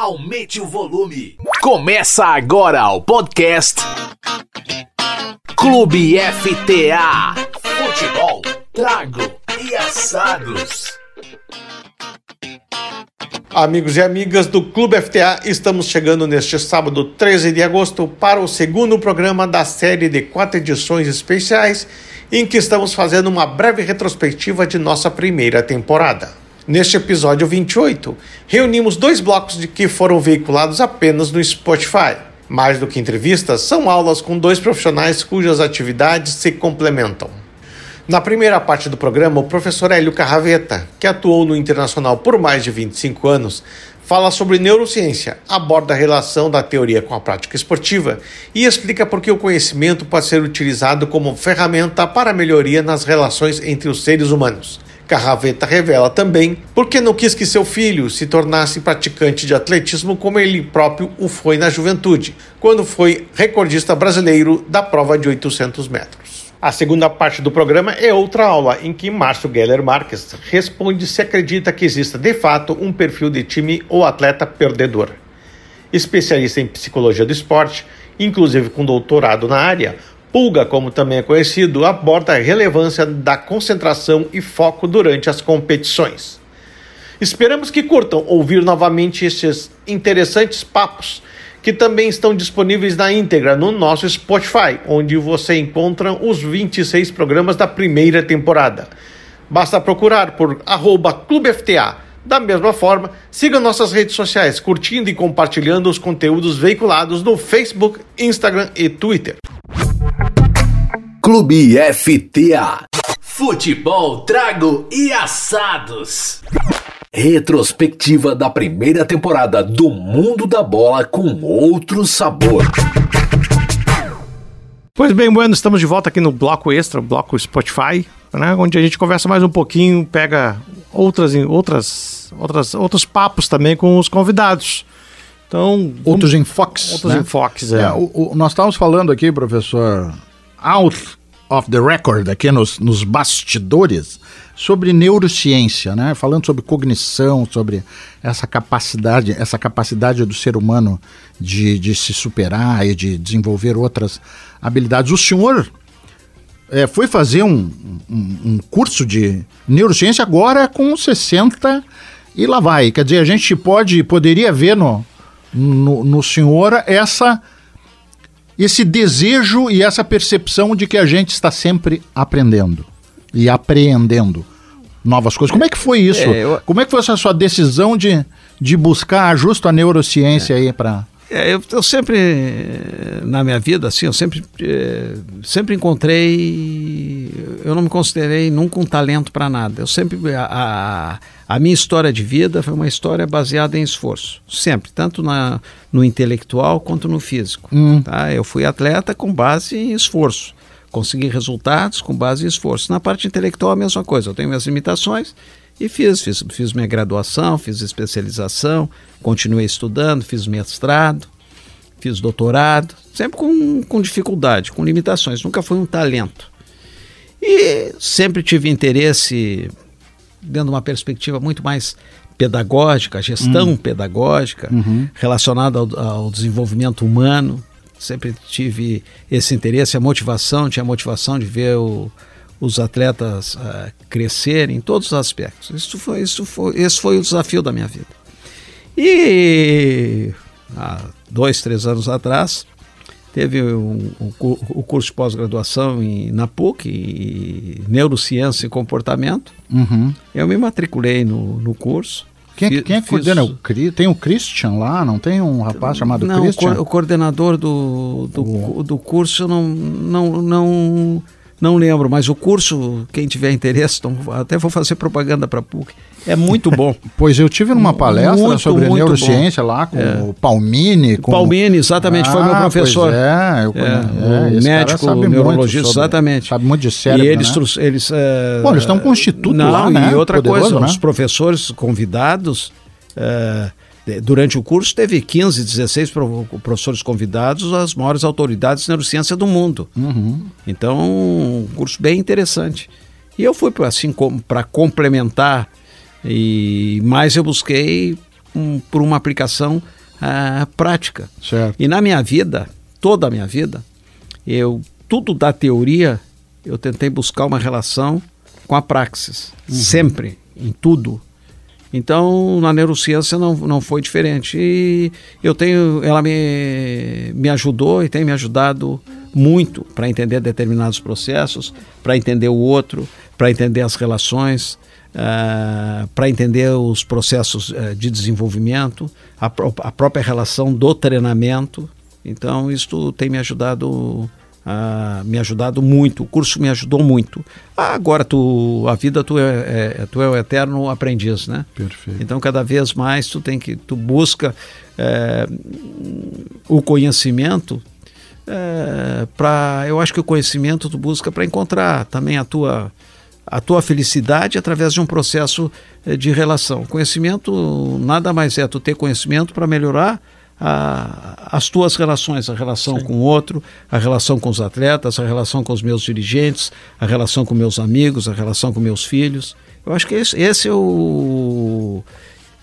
aumente o volume. Começa agora o podcast Clube FTA. Futebol, trago e assados. Amigos e amigas do Clube FTA, estamos chegando neste sábado 13 de agosto para o segundo programa da série de quatro edições especiais em que estamos fazendo uma breve retrospectiva de nossa primeira temporada. Neste episódio 28, reunimos dois blocos de que foram veiculados apenas no Spotify. Mais do que entrevistas, são aulas com dois profissionais cujas atividades se complementam. Na primeira parte do programa, o professor Hélio Carraveta, que atuou no Internacional por mais de 25 anos, fala sobre neurociência, aborda a relação da teoria com a prática esportiva e explica por que o conhecimento pode ser utilizado como ferramenta para melhoria nas relações entre os seres humanos. Carraveta revela também por que não quis que seu filho se tornasse praticante de atletismo como ele próprio o foi na juventude, quando foi recordista brasileiro da prova de 800 metros. A segunda parte do programa é outra aula em que Márcio Geller Marques responde se acredita que exista de fato um perfil de time ou atleta perdedor. Especialista em psicologia do esporte, inclusive com doutorado na área, Pulga, como também é conhecido, aborda a relevância da concentração e foco durante as competições. Esperamos que curtam ouvir novamente estes interessantes papos que também estão disponíveis na íntegra no nosso Spotify, onde você encontra os 26 programas da primeira temporada. Basta procurar por ClubeFTA. Da mesma forma, siga nossas redes sociais, curtindo e compartilhando os conteúdos veiculados no Facebook, Instagram e Twitter. Clube FTA. Futebol, trago e assados. Retrospectiva da primeira temporada do Mundo da Bola com outro sabor. Pois bem, bueno, estamos de volta aqui no bloco extra, bloco Spotify, né, onde a gente conversa mais um pouquinho, pega outras, outras, outras, outros papos também com os convidados. Então, outros enfoques. Outros né? enfoques, é. é o, o, nós estávamos falando aqui, professor, out of the record, aqui nos, nos bastidores, sobre neurociência, né? Falando sobre cognição, sobre essa capacidade, essa capacidade do ser humano de, de se superar e de desenvolver outras habilidades. O senhor é, foi fazer um, um, um, curso de neurociência agora com 60 e lá vai. Quer dizer, a gente pode, poderia ver no, no, no senhor essa esse desejo e essa percepção de que a gente está sempre aprendendo e apreendendo novas coisas. Como é que foi isso? É, eu... Como é que foi essa sua decisão de, de buscar justo a neurociência é. aí para... É, eu, eu, sempre, na minha vida, assim, eu sempre, é, sempre encontrei, eu não me considerei nunca um talento para nada. Eu sempre, a, a, a, minha história de vida foi uma história baseada em esforço, sempre, tanto na, no intelectual quanto no físico. Hum. Tá? Eu fui atleta com base em esforço conseguir resultados com base em esforço. Na parte intelectual, a mesma coisa. Eu tenho minhas limitações e fiz, fiz, fiz minha graduação, fiz especialização, continuei estudando, fiz mestrado, fiz doutorado, sempre com, com dificuldade, com limitações. Nunca foi um talento. E sempre tive interesse, de uma perspectiva muito mais pedagógica, gestão hum. pedagógica, uhum. relacionada ao, ao desenvolvimento humano sempre tive esse interesse, a motivação, tinha a motivação de ver o, os atletas uh, crescerem em todos os aspectos. Isso foi, isso foi, esse foi o desafio da minha vida. E há dois, três anos atrás, teve um, um, o curso de pós-graduação na PUC, em Neurociência e Comportamento. Uhum. Eu me matriculei no, no curso. Quem, é quem é que coordena? O, tem o Christian lá? Não tem um rapaz chamado não, Christian? Não, o coordenador do, do, do curso não, não, não, não lembro, mas o curso, quem tiver interesse, então, até vou fazer propaganda para a PUC. É muito bom. pois eu tive numa palestra muito, sobre muito neurociência bom. lá com é. o Palmini. Com... Palmini, exatamente, ah, foi meu ah, professor. é, eu, é, é, médico, neurologista, sobre, exatamente. Sabe muito de cérebro, E eles, né? eles, é... Bom, eles estão com um instituto Não, lá, né? E outra Poderoso, coisa, né? os professores convidados... É, durante o curso teve 15, 16 professores convidados, as maiores autoridades de neurociência do mundo. Uhum. Então, um curso bem interessante. E eu fui assim para complementar e mais eu busquei um, por uma aplicação uh, prática. Certo. E na minha vida, toda a minha vida, eu tudo da teoria eu tentei buscar uma relação com a praxis, uhum. sempre, em tudo. Então, na neurociência não, não foi diferente. E eu tenho, ela me, me ajudou e tem me ajudado muito para entender determinados processos, para entender o outro, para entender as relações, uh, para entender os processos uh, de desenvolvimento, a, a própria relação do treinamento. Então, isso tem me ajudado ah, me ajudado muito, o curso me ajudou muito. Ah, agora tu, a vida tu é, é, tu é o eterno aprendiz, né? Perfeito. Então cada vez mais tu tem que tu busca é, o conhecimento é, para, eu acho que o conhecimento tu busca para encontrar também a tua a tua felicidade através de um processo é, de relação. Conhecimento nada mais é tu ter conhecimento para melhorar a, as tuas relações, a relação Sim. com o outro, a relação com os atletas, a relação com os meus dirigentes, a relação com meus amigos, a relação com meus filhos. Eu acho que esse, esse é o.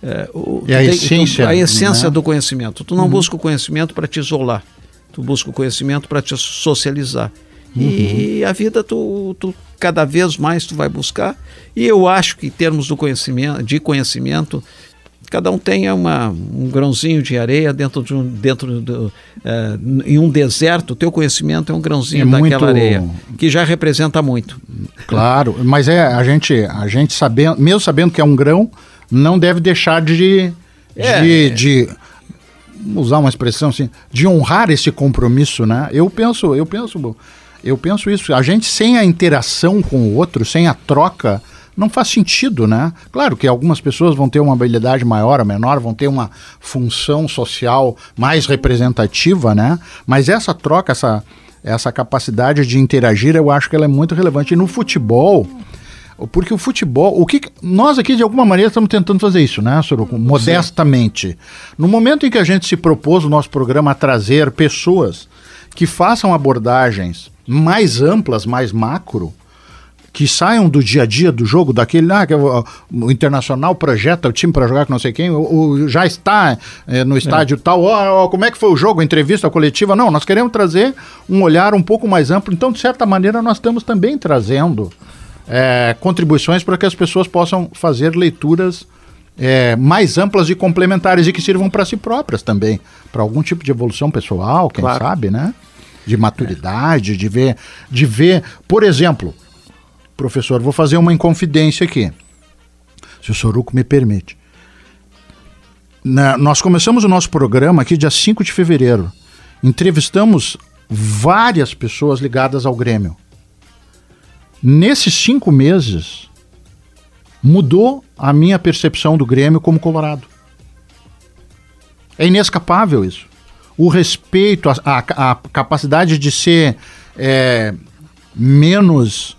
É, o é a tem, essência, tu, a essência né? do conhecimento. Tu não uhum. busca o conhecimento para te isolar, tu busca o conhecimento para te socializar. Uhum. E a vida tu, tu cada vez mais tu vai buscar. E eu acho que em termos do conhecimento, de conhecimento, cada um tenha uma, um grãozinho de areia dentro de um dentro do, é, em um deserto. O teu conhecimento é um grãozinho é daquela muito... areia que já representa muito. Claro mas é a gente a gente sabendo mesmo sabendo que é um grão não deve deixar de é, de, de usar uma expressão assim de honrar esse compromisso né? Eu penso eu penso eu penso isso. A gente sem a interação com o outro sem a troca não faz sentido, né? Claro que algumas pessoas vão ter uma habilidade maior ou menor, vão ter uma função social mais representativa, né? Mas essa troca, essa, essa capacidade de interagir, eu acho que ela é muito relevante. E no futebol, porque o futebol, o que nós aqui de alguma maneira estamos tentando fazer isso, né, Soroco? Modestamente. No momento em que a gente se propôs o nosso programa a trazer pessoas que façam abordagens mais amplas, mais macro, que saiam do dia a dia do jogo, daquele, ah, que o, o Internacional projeta o time para jogar com não sei quem, o, já está é, no estádio é. tal, oh, oh, como é que foi o jogo, entrevista coletiva? Não, nós queremos trazer um olhar um pouco mais amplo, então, de certa maneira, nós estamos também trazendo é, contribuições para que as pessoas possam fazer leituras é, mais amplas e complementares e que sirvam para si próprias também, para algum tipo de evolução pessoal, quem claro. sabe, né? De maturidade, de ver, de ver, por exemplo, Professor, vou fazer uma inconfidência aqui, se o Soruco me permite. Na, nós começamos o nosso programa aqui dia 5 de fevereiro. Entrevistamos várias pessoas ligadas ao Grêmio. Nesses cinco meses, mudou a minha percepção do Grêmio como Colorado. É inescapável isso. O respeito, a, a, a capacidade de ser é, menos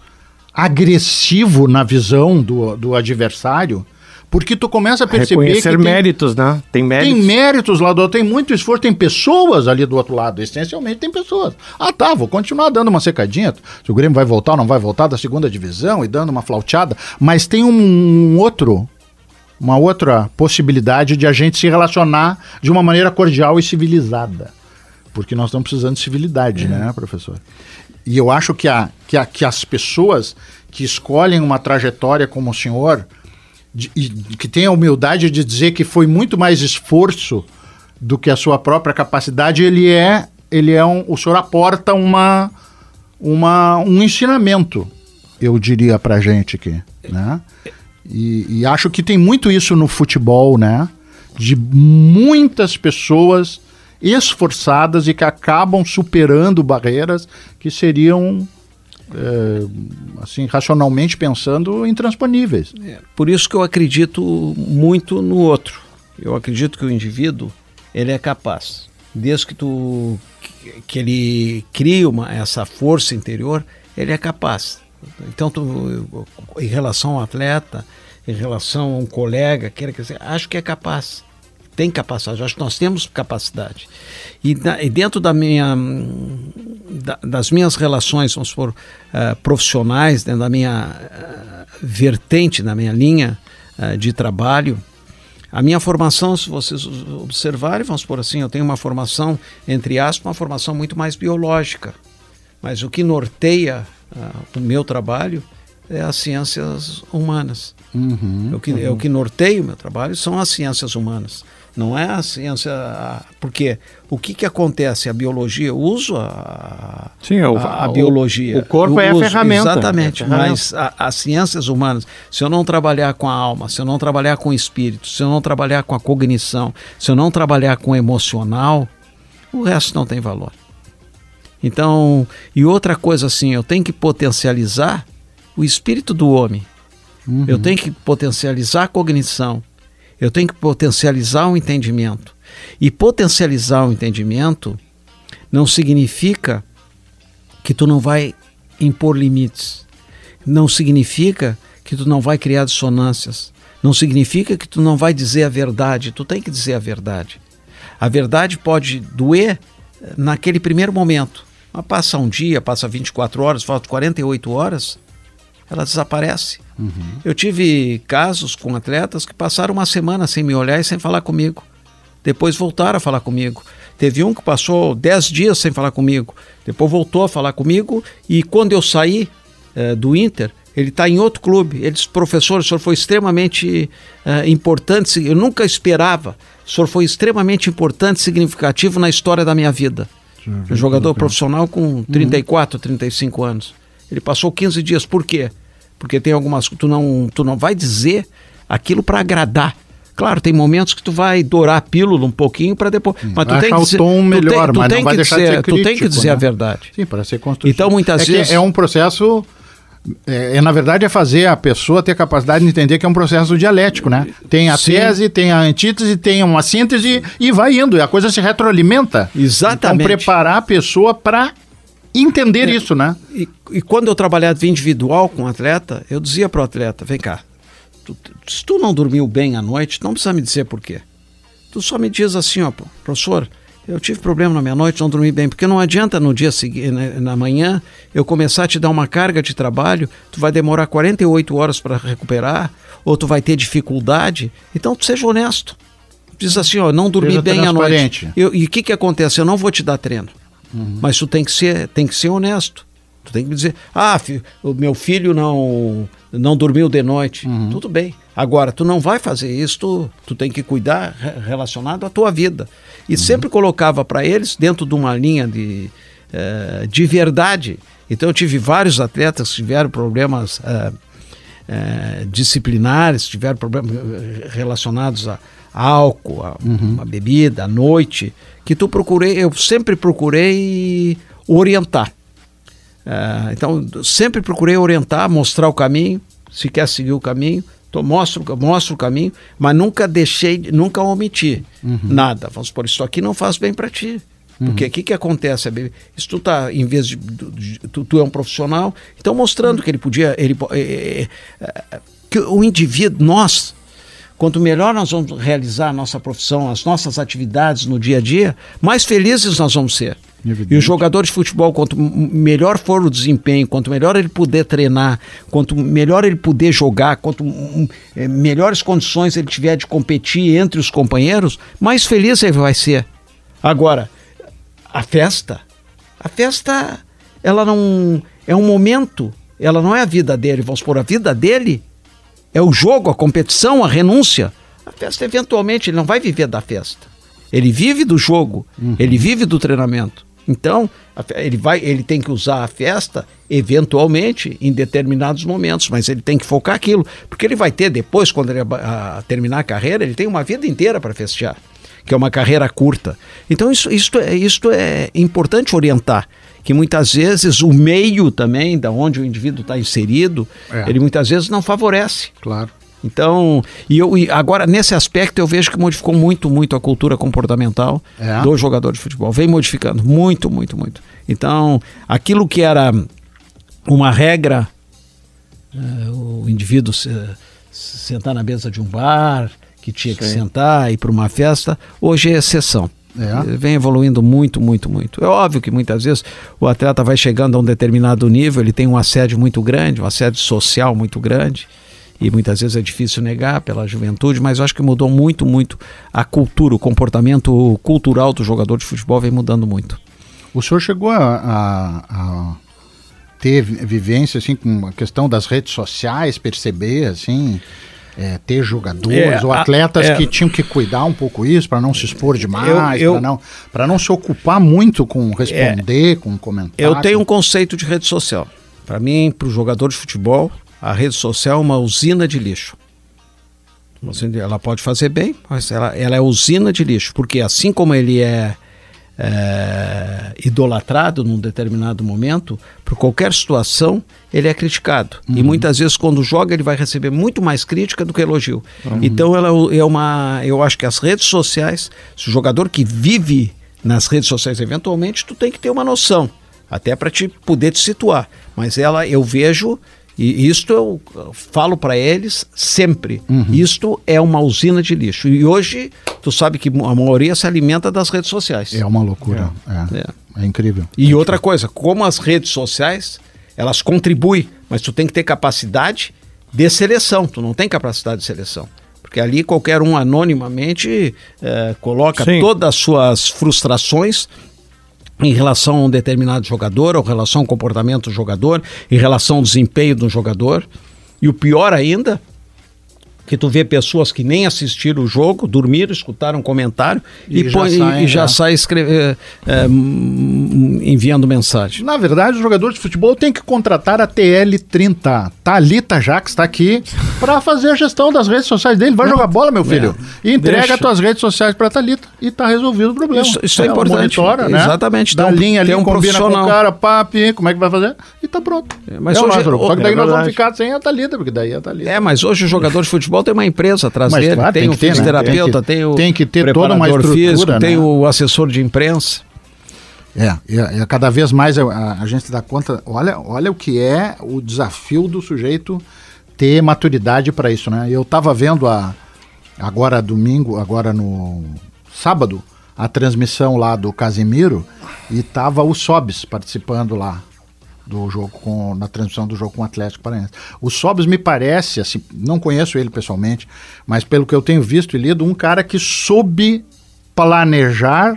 agressivo na visão do, do adversário, porque tu começa a perceber Reconhecer que tem, méritos, né? Tem méritos. Tem méritos lá do outro, tem muito esforço, tem pessoas ali do outro lado, essencialmente tem pessoas. Ah, tá, vou continuar dando uma secadinha, se o Grêmio vai voltar ou não vai voltar da segunda divisão e dando uma flauteada, mas tem um, um outro uma outra possibilidade de a gente se relacionar de uma maneira cordial e civilizada. Porque nós estamos precisando de civilidade, é. né, professor? E eu acho que, a, que, a, que as pessoas que escolhem uma trajetória como o senhor, de, que têm a humildade de dizer que foi muito mais esforço do que a sua própria capacidade, ele é, ele é um, o senhor aporta uma, uma, um ensinamento, eu diria pra gente aqui, né? E, e acho que tem muito isso no futebol, né? De muitas pessoas esforçadas e que acabam superando barreiras que seriam é, assim racionalmente pensando intransponíveis. É, por isso que eu acredito muito no outro. Eu acredito que o indivíduo ele é capaz, desde que tu que ele cria uma, essa força interior, ele é capaz. Então, tu, em relação ao atleta, em relação a um colega, queira que acho que é capaz tem capacidade, acho que nós temos capacidade. E, na, e dentro da minha, da, das minhas relações, vamos supor, uh, profissionais, dentro da minha uh, vertente, da minha linha uh, de trabalho, A minha formação, se vocês observarem, vamos por assim, eu tenho uma formação, entre aspas, uma formação muito mais biológica. Mas o que norteia uh, o meu trabalho é as ciências humanas. Uhum, o que, uhum. É o que norteia o meu trabalho são as ciências humanas. Não é a ciência. Porque o que, que acontece? A biologia, eu uso a, Sim, o, a, a biologia. O corpo é uso, a ferramenta. Exatamente. É a ferramenta. Mas a, as ciências humanas, se eu não trabalhar com a alma, se eu não trabalhar com o espírito, se eu não trabalhar com a cognição, se eu não trabalhar com o emocional, o resto não tem valor. Então, e outra coisa assim, eu tenho que potencializar o espírito do homem. Uhum. Eu tenho que potencializar a cognição. Eu tenho que potencializar o entendimento. E potencializar o entendimento não significa que tu não vai impor limites. Não significa que tu não vai criar dissonâncias. Não significa que tu não vai dizer a verdade. Tu tem que dizer a verdade. A verdade pode doer naquele primeiro momento. Mas passa um dia, passa 24 horas, falta 48 horas, ela desaparece. Uhum. Eu tive casos com atletas que passaram uma semana sem me olhar e sem falar comigo. Depois voltaram a falar comigo. Teve um que passou 10 dias sem falar comigo. Depois voltou a falar comigo e quando eu saí eh, do Inter, ele está em outro clube. Ele disse, professor, o senhor foi extremamente eh, importante. Eu nunca esperava. O senhor foi extremamente importante, significativo na história da minha vida. Um jogador profissional com 34, uhum. 35 anos. Ele passou 15 dias. Por quê? Porque tem algumas. Tu não, tu não vai dizer aquilo para agradar. Claro, tem momentos que tu vai dourar a pílula um pouquinho para depois. Sim, mas tu tem que dizer, tom melhor, tu tem, tu mas tem não vai deixar dizer, de ser crítico, Tu tem que dizer né? a verdade. Sim, para ser construtivo. Então, muitas é vezes. É um processo. É, é, na verdade, é fazer a pessoa ter capacidade de entender que é um processo dialético, né? Tem a Sim. tese, tem a antítese, tem uma síntese e vai indo. E a coisa se retroalimenta. Exatamente. Então, preparar a pessoa para entender é, isso, né? E, e, quando eu trabalhava individual com o atleta, eu dizia para o atleta: vem cá, tu, se tu não dormiu bem à noite, não precisa me dizer por quê. Tu só me diz assim, ó, professor, eu tive problema na minha noite, não dormi bem, porque não adianta no dia seguinte, na, manhã, eu começar a te dar uma carga de trabalho, tu vai demorar 48 horas para recuperar, ou tu vai ter dificuldade. Então, tu seja honesto. Diz assim, ó, não dormi bem à noite. Eu, e o que que acontece? Eu não vou te dar treino. Uhum. Mas tu tem que ser, tem que ser honesto. Tu tem que dizer, ah, o meu filho não não dormiu de noite. Uhum. Tudo bem. Agora, tu não vai fazer isso, tu, tu tem que cuidar relacionado à tua vida. E uhum. sempre colocava para eles dentro de uma linha de, uh, de verdade. Então, eu tive vários atletas que tiveram problemas uh, uh, disciplinares, tiveram problemas relacionados a álcool, a, uhum. a bebida, a noite, que tu procurei, eu sempre procurei orientar. Uh, então, sempre procurei orientar, mostrar o caminho, se quer seguir o caminho, tô, mostro, mostro o caminho, mas nunca deixei, nunca omiti uhum. nada. Vamos por isso aqui não faz bem para ti. Porque o uhum. que, que acontece? Isso tu tá, em vez de. tu, tu, é um profissional, então mostrando que ele podia. Ele, é, é, que o indivíduo, nós, Quanto melhor nós vamos realizar a nossa profissão, as nossas atividades no dia a dia, mais felizes nós vamos ser. Evidente. E o jogador de futebol, quanto melhor for o desempenho, quanto melhor ele puder treinar, quanto melhor ele puder jogar, quanto é, melhores condições ele tiver de competir entre os companheiros, mais feliz ele vai ser. Agora, a festa, a festa, ela não é um momento, ela não é a vida dele, vamos por a vida dele é o jogo, a competição, a renúncia. A festa, eventualmente, ele não vai viver da festa. Ele vive do jogo, uhum. ele vive do treinamento. Então, ele vai, ele tem que usar a festa eventualmente em determinados momentos, mas ele tem que focar aquilo, porque ele vai ter depois, quando ele a, a terminar a carreira, ele tem uma vida inteira para festejar, que é uma carreira curta. Então isso, isso, é, isso é importante orientar que muitas vezes o meio também, da onde o indivíduo está inserido, é. ele muitas vezes não favorece. Claro. Então, e eu e agora nesse aspecto eu vejo que modificou muito, muito a cultura comportamental é. do jogador de futebol. Vem modificando muito, muito, muito. Então, aquilo que era uma regra, uh, o indivíduo se, sentar na mesa de um bar, que tinha Sim. que sentar, ir para uma festa, hoje é exceção. É. Vem evoluindo muito, muito, muito. É óbvio que muitas vezes o atleta vai chegando a um determinado nível, ele tem um assédio muito grande, um assédio social muito grande. e muitas vezes é difícil negar pela juventude, mas eu acho que mudou muito, muito a cultura, o comportamento cultural do jogador de futebol vem mudando muito. O senhor chegou a, a, a ter vivência assim com a questão das redes sociais, perceber assim, é, ter jogadores É, ou a- atletas é. que tinham que cuidar um pouco isso para não se expor demais, para não não se ocupar muito com responder, com comentar. Eu tenho um com- conceito de rede social. Para mim, para o jogador de futebol, a rede social é uma usina de lixo. Ela pode fazer bem, mas ela, ela é usina de lixo, porque assim como ele é, é, idolatrado num determinado momento, por qualquer situação, ele é criticado. E muitas vezes, quando joga, ele vai receber muito mais crítica do que elogio. Então, ela é uma. Eu acho que as redes sociais, se o jogador que vive nas redes sociais, eventualmente, tu tem que ter uma noção, até para te poder te situar. Mas ela, eu vejo. E isto eu falo para eles sempre. Isto é uma usina de lixo. E hoje, tu sabe que a maioria se alimenta das redes sociais. É uma loucura. É, É. é incrível. E outra coisa, como as redes sociais, elas contribuem, mas tu tem que ter capacidade de seleção, tu não tem capacidade de seleção. Porque ali qualquer um anonimamente eh, coloca Sim. todas as suas frustrações em relação a um determinado jogador, ou relação ao comportamento do jogador, em relação ao desempenho do jogador. E o pior ainda, que tu vê pessoas que nem assistiram o jogo, dormiram, escutaram um comentário e, E já põe- e- saem, e já é. sai escre- eh, eh, hum, enviando mensagem. Na verdade, o jogador de futebol tem que contratar a TL30. Thalita Jax está aqui para fazer a gestão das redes sociais dele. Vai jogar bola, meu filho. E entrega Deixa. as tuas redes sociais para Thalita e tá resolvido o problema. Isso- isso é importante. Monitora, né? Exatamente. Dá Tem um- linha ali, um combina com profissional. o cara, papi, como é que vai fazer? E tá pronto. É, mas é, hoje- Lázaro, só que daí é nós vamos ficar sem a Thalita, porque daí a Thalita. É, mas hoje o jogador de futebol tem uma empresa atrás Mas, dele, claro, tem, tem o ter, né? fisioterapeuta, Tem que- tem, o tem que ter toda uma estrutura, físico, né? tem o assessor de imprensa. É, é, é, cada vez mais a, a- a gente se dá conta, olha, olha o que é o desafio do sujeito ter maturidade para isso, né? Eu tava vendo a agora domingo, agora no sábado, a transmissão lá do Casimiro e tava o Sobis participando lá do jogo com na transmissão do jogo com o Atlético Paranaense. O Sobis me parece, assim, não conheço ele pessoalmente, mas pelo que eu tenho visto e lido, um cara que soube planejar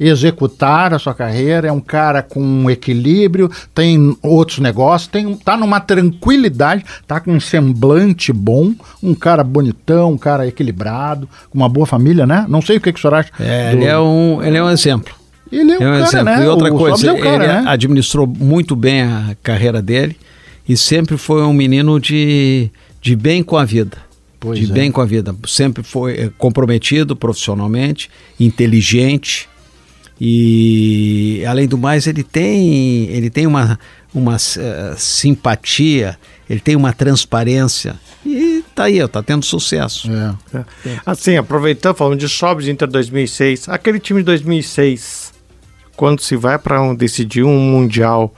executar a sua carreira, é um cara com um equilíbrio, tem outros negócios, tem, tá numa tranquilidade, tá com um semblante bom, um cara bonitão, um cara equilibrado, com uma boa família, né? Não sei o que, que o senhor acha. É, do- ele, é um, ele é um exemplo. Ele é um É um cara, exemplo. né? E outra O coisa, é um cara, ele né? administrou muito bem a carreira dele e sempre foi um menino de, de bem com a vida. Pois de é. bem com a vida. Sempre foi eh, comprometido profissionalmente, inteligente e além do mais ele tem ele tem uma uma eh, simpatia, ele tem uma transparência e tá aí, tá tendo sucesso. É. É. Assim, aproveitando, falando de Sobs Inter 2006, aquele time de 2006, quando se vai para um, decidir um Mundial,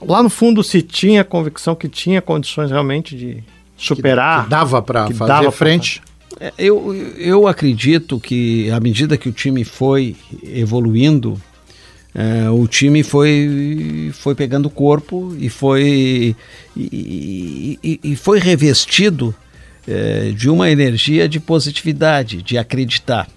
lá no fundo se tinha convicção que tinha condições realmente de superar. Que dava para que fazer dava pra frente. É, Eu, eu acredito que à medida que o time foi evoluindo, é, o time foi, foi pegando corpo e foi, e, e- e foi revestido é, de uma energia de positividade, de acreditar.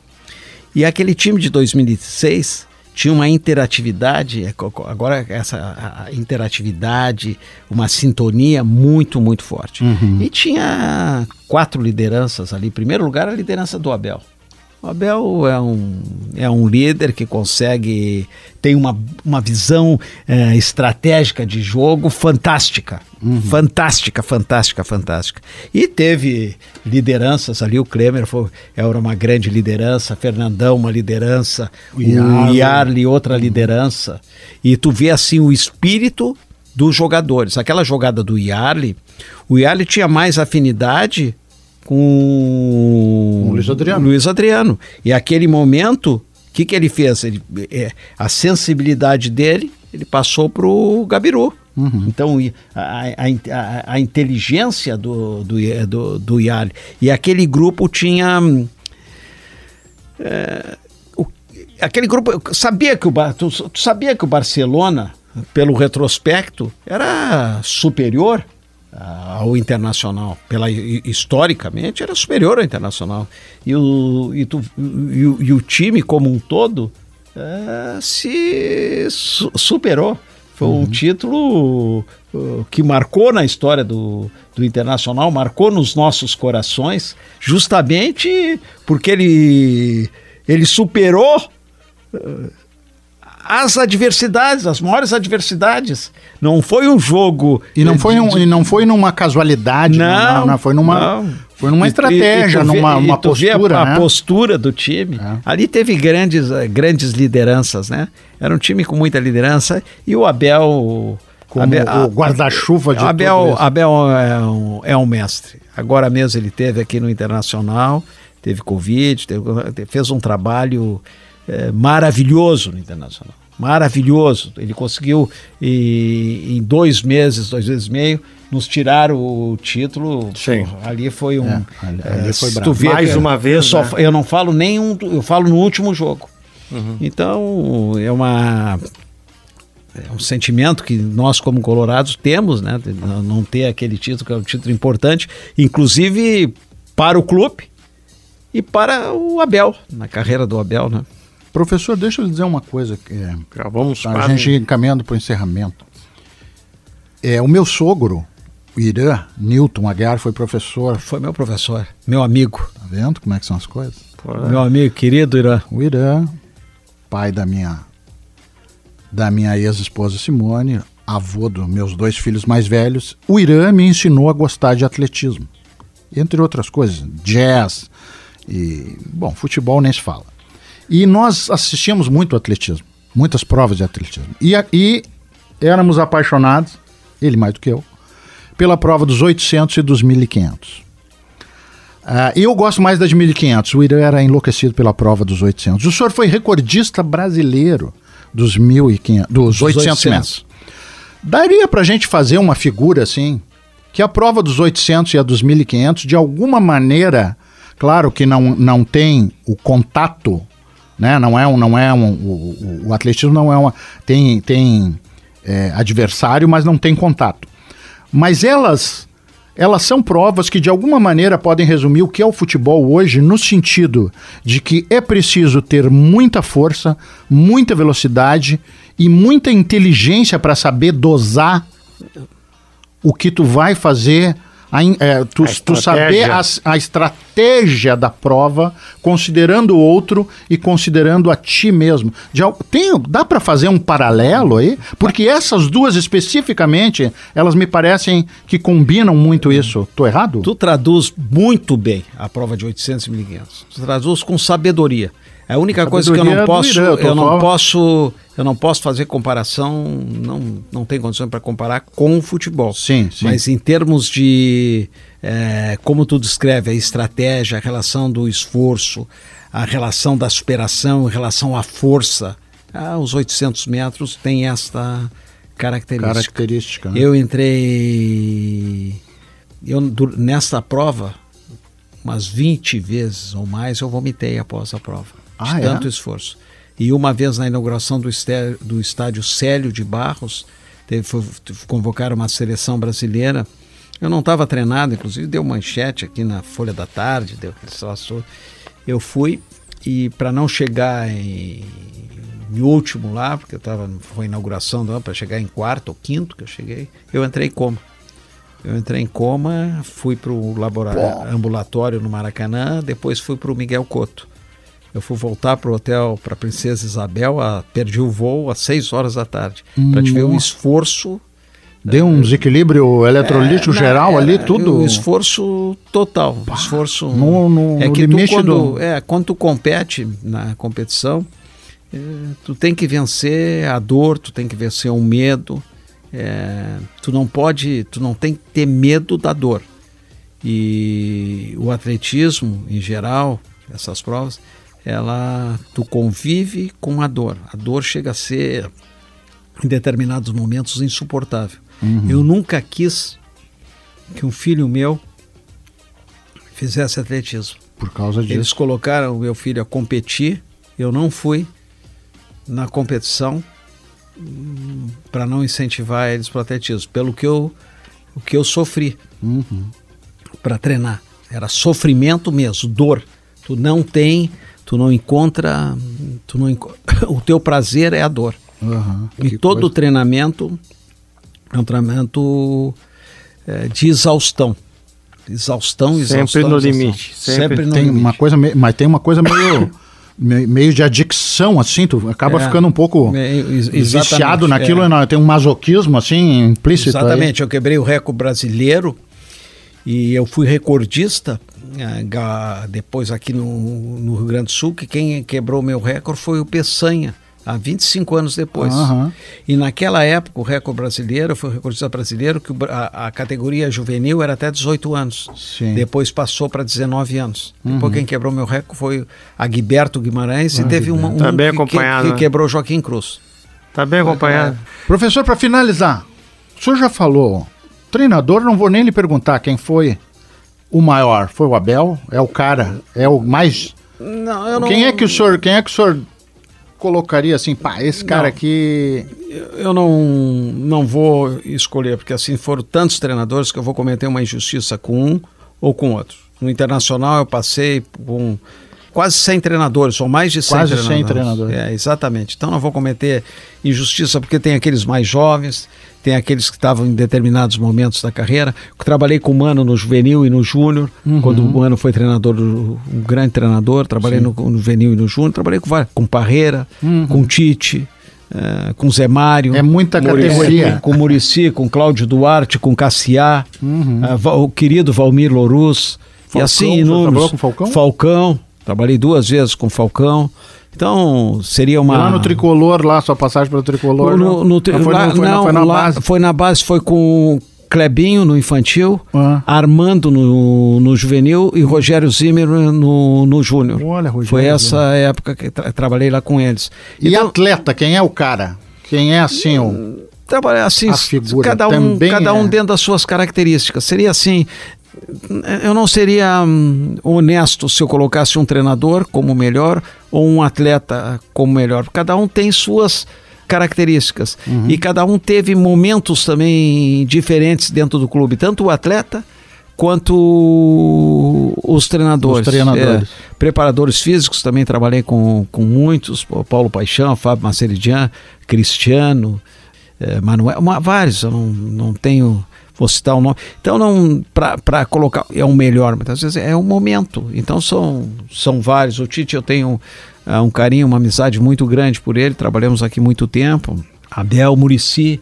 E aquele time de 2006 tinha uma interatividade, é, agora essa interatividade, uma sintonia muito, muito forte. E tinha quatro lideranças ali. Em primeiro lugar, a liderança do Abel. O Abel é um, é um líder que consegue, tem uma, uma visão eh, estratégica de jogo fantástica. Fantástica, fantástica, fantástica. E teve lideranças ali, o Klemer foi, era uma grande liderança, Fernandão uma liderança, o. Yarley outra liderança. E tu vê assim o espírito dos jogadores. Aquela jogada do Yarley, o Yarley tinha mais afinidade com o Luiz Adriano. Luiz Adriano. E aquele momento, o que, que ele fez? Ele, é, a sensibilidade dele, ele passou para o Gabiru. Então, e a, a, a, inteligência do, do, do, do Yali. E aquele grupo tinha. hum, é, o- aquele grupo. Sabia que o, tu, tu sabia que o Barcelona, pelo retrospecto, era superior ao Internacional. Pela, historicamente era superior ao Internacional. E o, e, tu, e, o, e o time como um todo é, se su superou. Foi uhum. um título uh, que marcou na história do, do Internacional, marcou nos nossos corações, justamente porque ele, ele superou uh, as adversidades, as maiores adversidades. Não foi um jogo. E não, de, foi, um, de... e não foi numa casualidade, não, não, não foi numa. Não. Foi numa estratégia, e, e vê, numa uma postura. a, né? a, postura do time. É. Ali teve grandes, eh, grandes lideranças, né? Era um time com muita liderança. E o Abel. Como Abel, o guarda-chuva de Abel, Abel é um, é um mestre. Agora mesmo ele teve aqui no Internacional, teve Covid, teve, fez um trabalho é, maravilhoso no Internacional. Maravilhoso. Ele conseguiu, e, em dois meses, dois meses e meio, nos tirar o título. Sim. Ali foi um. É, ali, ali é, foi bravo. Mais uma vez. Eu, só, né? eu não falo nem um, eu falo no último jogo. Uhum. Então, é uma. É um sentimento que nós, como colorados, temos, né? Não ter aquele título, que é um título importante, inclusive para o clube e para o Abel, na carreira do Abel, né? Professor, deixa eu lhe dizer uma coisa. Que, é, Já vamos a gente encaminhando para o encerramento. É, o meu sogro, o Irã Newton Aguiar, foi professor. Foi meu professor, meu amigo. Tá vendo como é que são as coisas? Meu amigo querido Irã. O Irã, pai da minha da minha ex-esposa Simone, avô dos meus dois filhos mais velhos, o Irã me ensinou a gostar de atletismo. Entre outras coisas, jazz e, bom, futebol nem se fala. E nós assistíamos muito atletismo, muitas provas de atletismo. E, e éramos apaixonados, ele mais do que eu, pela prova dos 800 e dos 1500. Uh, ah, eu gosto mais das 1500. O Irã era enlouquecido pela prova dos 800. O senhor foi recordista brasileiro dos 1500, dos 800, 800 metros. Daria para a gente fazer uma figura assim, que a prova dos 800 e a dos 1500, de alguma maneira, claro que não, não tem o contato né? Não é um, não é um, o, o, atletismo não é uma tem tem é, adversário, mas não tem contato. Mas elas elas são provas que de alguma maneira podem resumir o que é o futebol hoje, no sentido de que é preciso ter muita força, muita velocidade e muita inteligência para saber dosar o que tu vai fazer a, é, tu, tu, saber a, a, estratégia da prova, considerando o outro e considerando a ti mesmo. De, tem, dá para fazer um paralelo aí? Porque essas duas especificamente, elas me parecem que combinam muito isso. Tô errado? Tu traduz muito bem a prova de 800 e 1500. Tu traduz com sabedoria. É a única coisa que eu não posso, Irã, eu, eu não posso, eu não posso fazer comparação, não, não tem condição para comparar com o futebol. Sim, sim. Mas em termos de é, como tu descreve a estratégia, a relação do esforço, a relação da superação, em relação à força, ah, os 800 metros tem esta característica. Característica. Né? Eu entrei eu nessa prova umas 20 vezes ou mais eu vomitei após a prova ah, de é? tanto esforço. E uma vez na inauguração do, esté, do estádio Célio de Barros, teve, foi, convocaram uma seleção brasileira. Eu não estava treinado, inclusive deu manchete aqui na Folha da Tarde, deu aquele Eu fui e para não chegar em, em, último lá, porque eu tava, foi a inauguração para chegar em quarto ou quinto que eu cheguei, eu entrei em coma. Eu entrei em coma, fui para o ambulatório no Maracanã, depois fui para o Miguel Couto. Eu fui voltar para o hotel para Princesa Isabel, a, perdi o voo às 6 horas da tarde. Para te ver o esforço. Deu um desequilíbrio eletrolítico é, geral ali, tudo? Um esforço total. Pá, esforço. No, no, é que tu, quando, do... é, quando tu compete na competição, é, tu tem que vencer a dor, tu tem que vencer o medo. É, tu não pode, tu não tem que ter medo da dor. E o atletismo, em geral, essas provas, ela tu convive com a dor. A dor chega a ser em determinados momentos insuportável. Uhum. Eu nunca quis que um filho meu fizesse atletismo. Por causa disso. Eles colocaram o meu filho a competir, eu não fui na competição hum, para não incentivar eles para o atletismo. Pelo que eu o que eu sofri para treinar. Era sofrimento mesmo, dor. Tu não tem, tu não encontra, tu não enco- o teu prazer é a dor. Aham, E todo o coisa. treinamento é um treinamento é, de exaustão. Exaustão, Sempre exaustão. no exaustão. limite, Sempre, sempre no tem limite. uma coisa, mas tem uma coisa meio me- meio de adicção assim, tu acaba É, ficando um pouco é, viciado naquilo, é. né? tem um masoquismo assim implícito aí. Exatamente, eu quebrei o recorde brasileiro e eu fui recordista ga- depois aqui no, no Rio Grande do Sul, que quem quebrou meu recorde foi o Peçanha, há 25 anos depois. Aham. E naquela época, o recorde brasileiro, foi o recordista brasileiro, que a, a categoria juvenil era até 18 anos. Sim. Depois passou para 19 anos. Uhum. Depois quem quebrou meu recorde foi a Guiberto Guimarães Ah, e teve uma, um Tá bem que- que, né? quebrou Joaquim Cruz. Tá bem acompanhado. Professor, para finalizar, o senhor já falou, treinador, não vou nem lhe perguntar quem foi o maior. Foi o Abel? É o cara? É o mais. Não, eu não... Quem é que o senhor, quem é que o senhor colocaria assim, pá, esse cara Não. aqui. Eu não, não vou escolher, porque assim foram tantos treinadores que eu vou cometer uma injustiça com um ou com outro. No Internacional eu passei com quase 100 treinadores, ou mais de 100 Quase 100 treinadores. treinadores. É, exatamente. Então não vou cometer injustiça, porque tem aqueles mais jovens, tem aqueles que estavam em determinados momentos da carreira. Trabalhei com o Mano no juvenil e no júnior, Uhum. quando o Mano foi treinador, um grande treinador, trabalhei no, no juvenil e no júnior, trabalhei com, com Parreira, com Tite, eh, com Zé Mário. Uhum. É muita Muricy, categoria. Com Murici, com Cláudio Duarte, com Cassiá, ah, Va- o querido Valmir Loruz. e Uhum. Assim, inúmeros. Falcão? Falcão, trabalhei duas vezes com Falcão. Então, seria uma. Lá no tricolor, lá, sua passagem pelo tricolor. No, não? no, tri- Não foi, lá- não, foi, na- não, foi na lá- base. foi na base, foi com Clebinho no infantil, Ah. Armando no, no juvenil e Rogério Zimmer no, no júnior. Olha, Rogério Foi essa época que tra- trabalhei lá com eles. E Então, atleta, quem é o cara? Quem é assim o. trabalhar assim, A figura cada um, cada um é. dentro das suas características. Seria assim, eu não seria hum, honesto se eu colocasse um treinador como melhor ou um atleta como melhor. Cada um tem suas características Uhum. e cada um teve momentos também diferentes dentro do clube, tanto o atleta quanto os treinadores. Os treinadores. É, preparadores físicos também trabalhei com, com muitos, Paulo Paixão, Fábio Maceridian, Cristiano, eh, Manuel, uma- vários, eu não, não tenho, vou citar o nome. Então, não para colocar, é o melhor, muitas vezes é o momento. Então, são, são vários. O Tite, eu tenho ah, um carinho, uma amizade muito grande por ele, trabalhamos aqui muito tempo. Abel Murici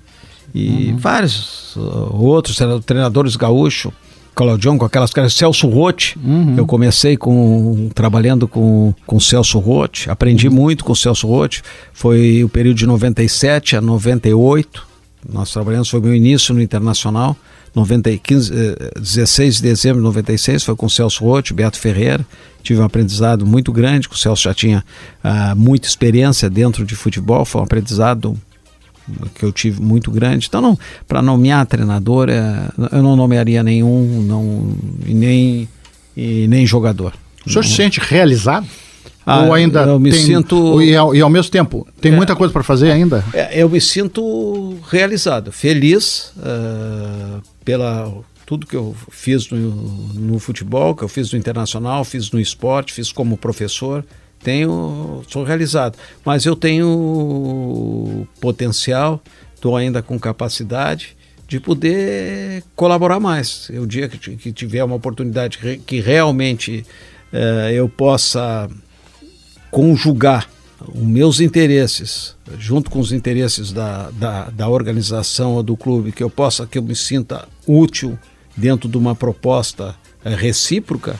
e vários ah, outros treina- treinadores gaúchos. Claudião com aquelas caras, Celso Rotti, eu comecei com trabalhando com com Celso Rotti, aprendi muito com Celso Rotti, foi o período de 97 a 98, nós trabalhamos, foi meu início no Internacional, 90, e 15, eh, 16 de dezembro de 96, foi com Celso Rotti, Beto Ferreira, tive um aprendizado muito grande, o Celso já tinha ah, muita experiência dentro de futebol, foi um aprendizado que eu tive muito grande. Então, não, para nomear treinador, é, eu não nomearia nenhum, não, e nem, e nem jogador. O senhor se sente realizado? Ah, Ou ainda eu me tem, sinto- E ao, e ao mesmo tempo, tem muita coisa para fazer ainda? É, eu me sinto realizado, feliz ah, pela tudo que eu fiz no, no futebol, que eu fiz no internacional, fiz no esporte, fiz como professor. Tenho, sou realizado, mas eu tenho potencial, estou ainda com capacidade de poder colaborar mais. O dia que, que tiver uma oportunidade que realmente eh, eu possa conjugar os meus interesses junto com os interesses da, da, da organização ou do clube, que eu possa, que eu me sinta útil dentro de uma proposta eh, recíproca,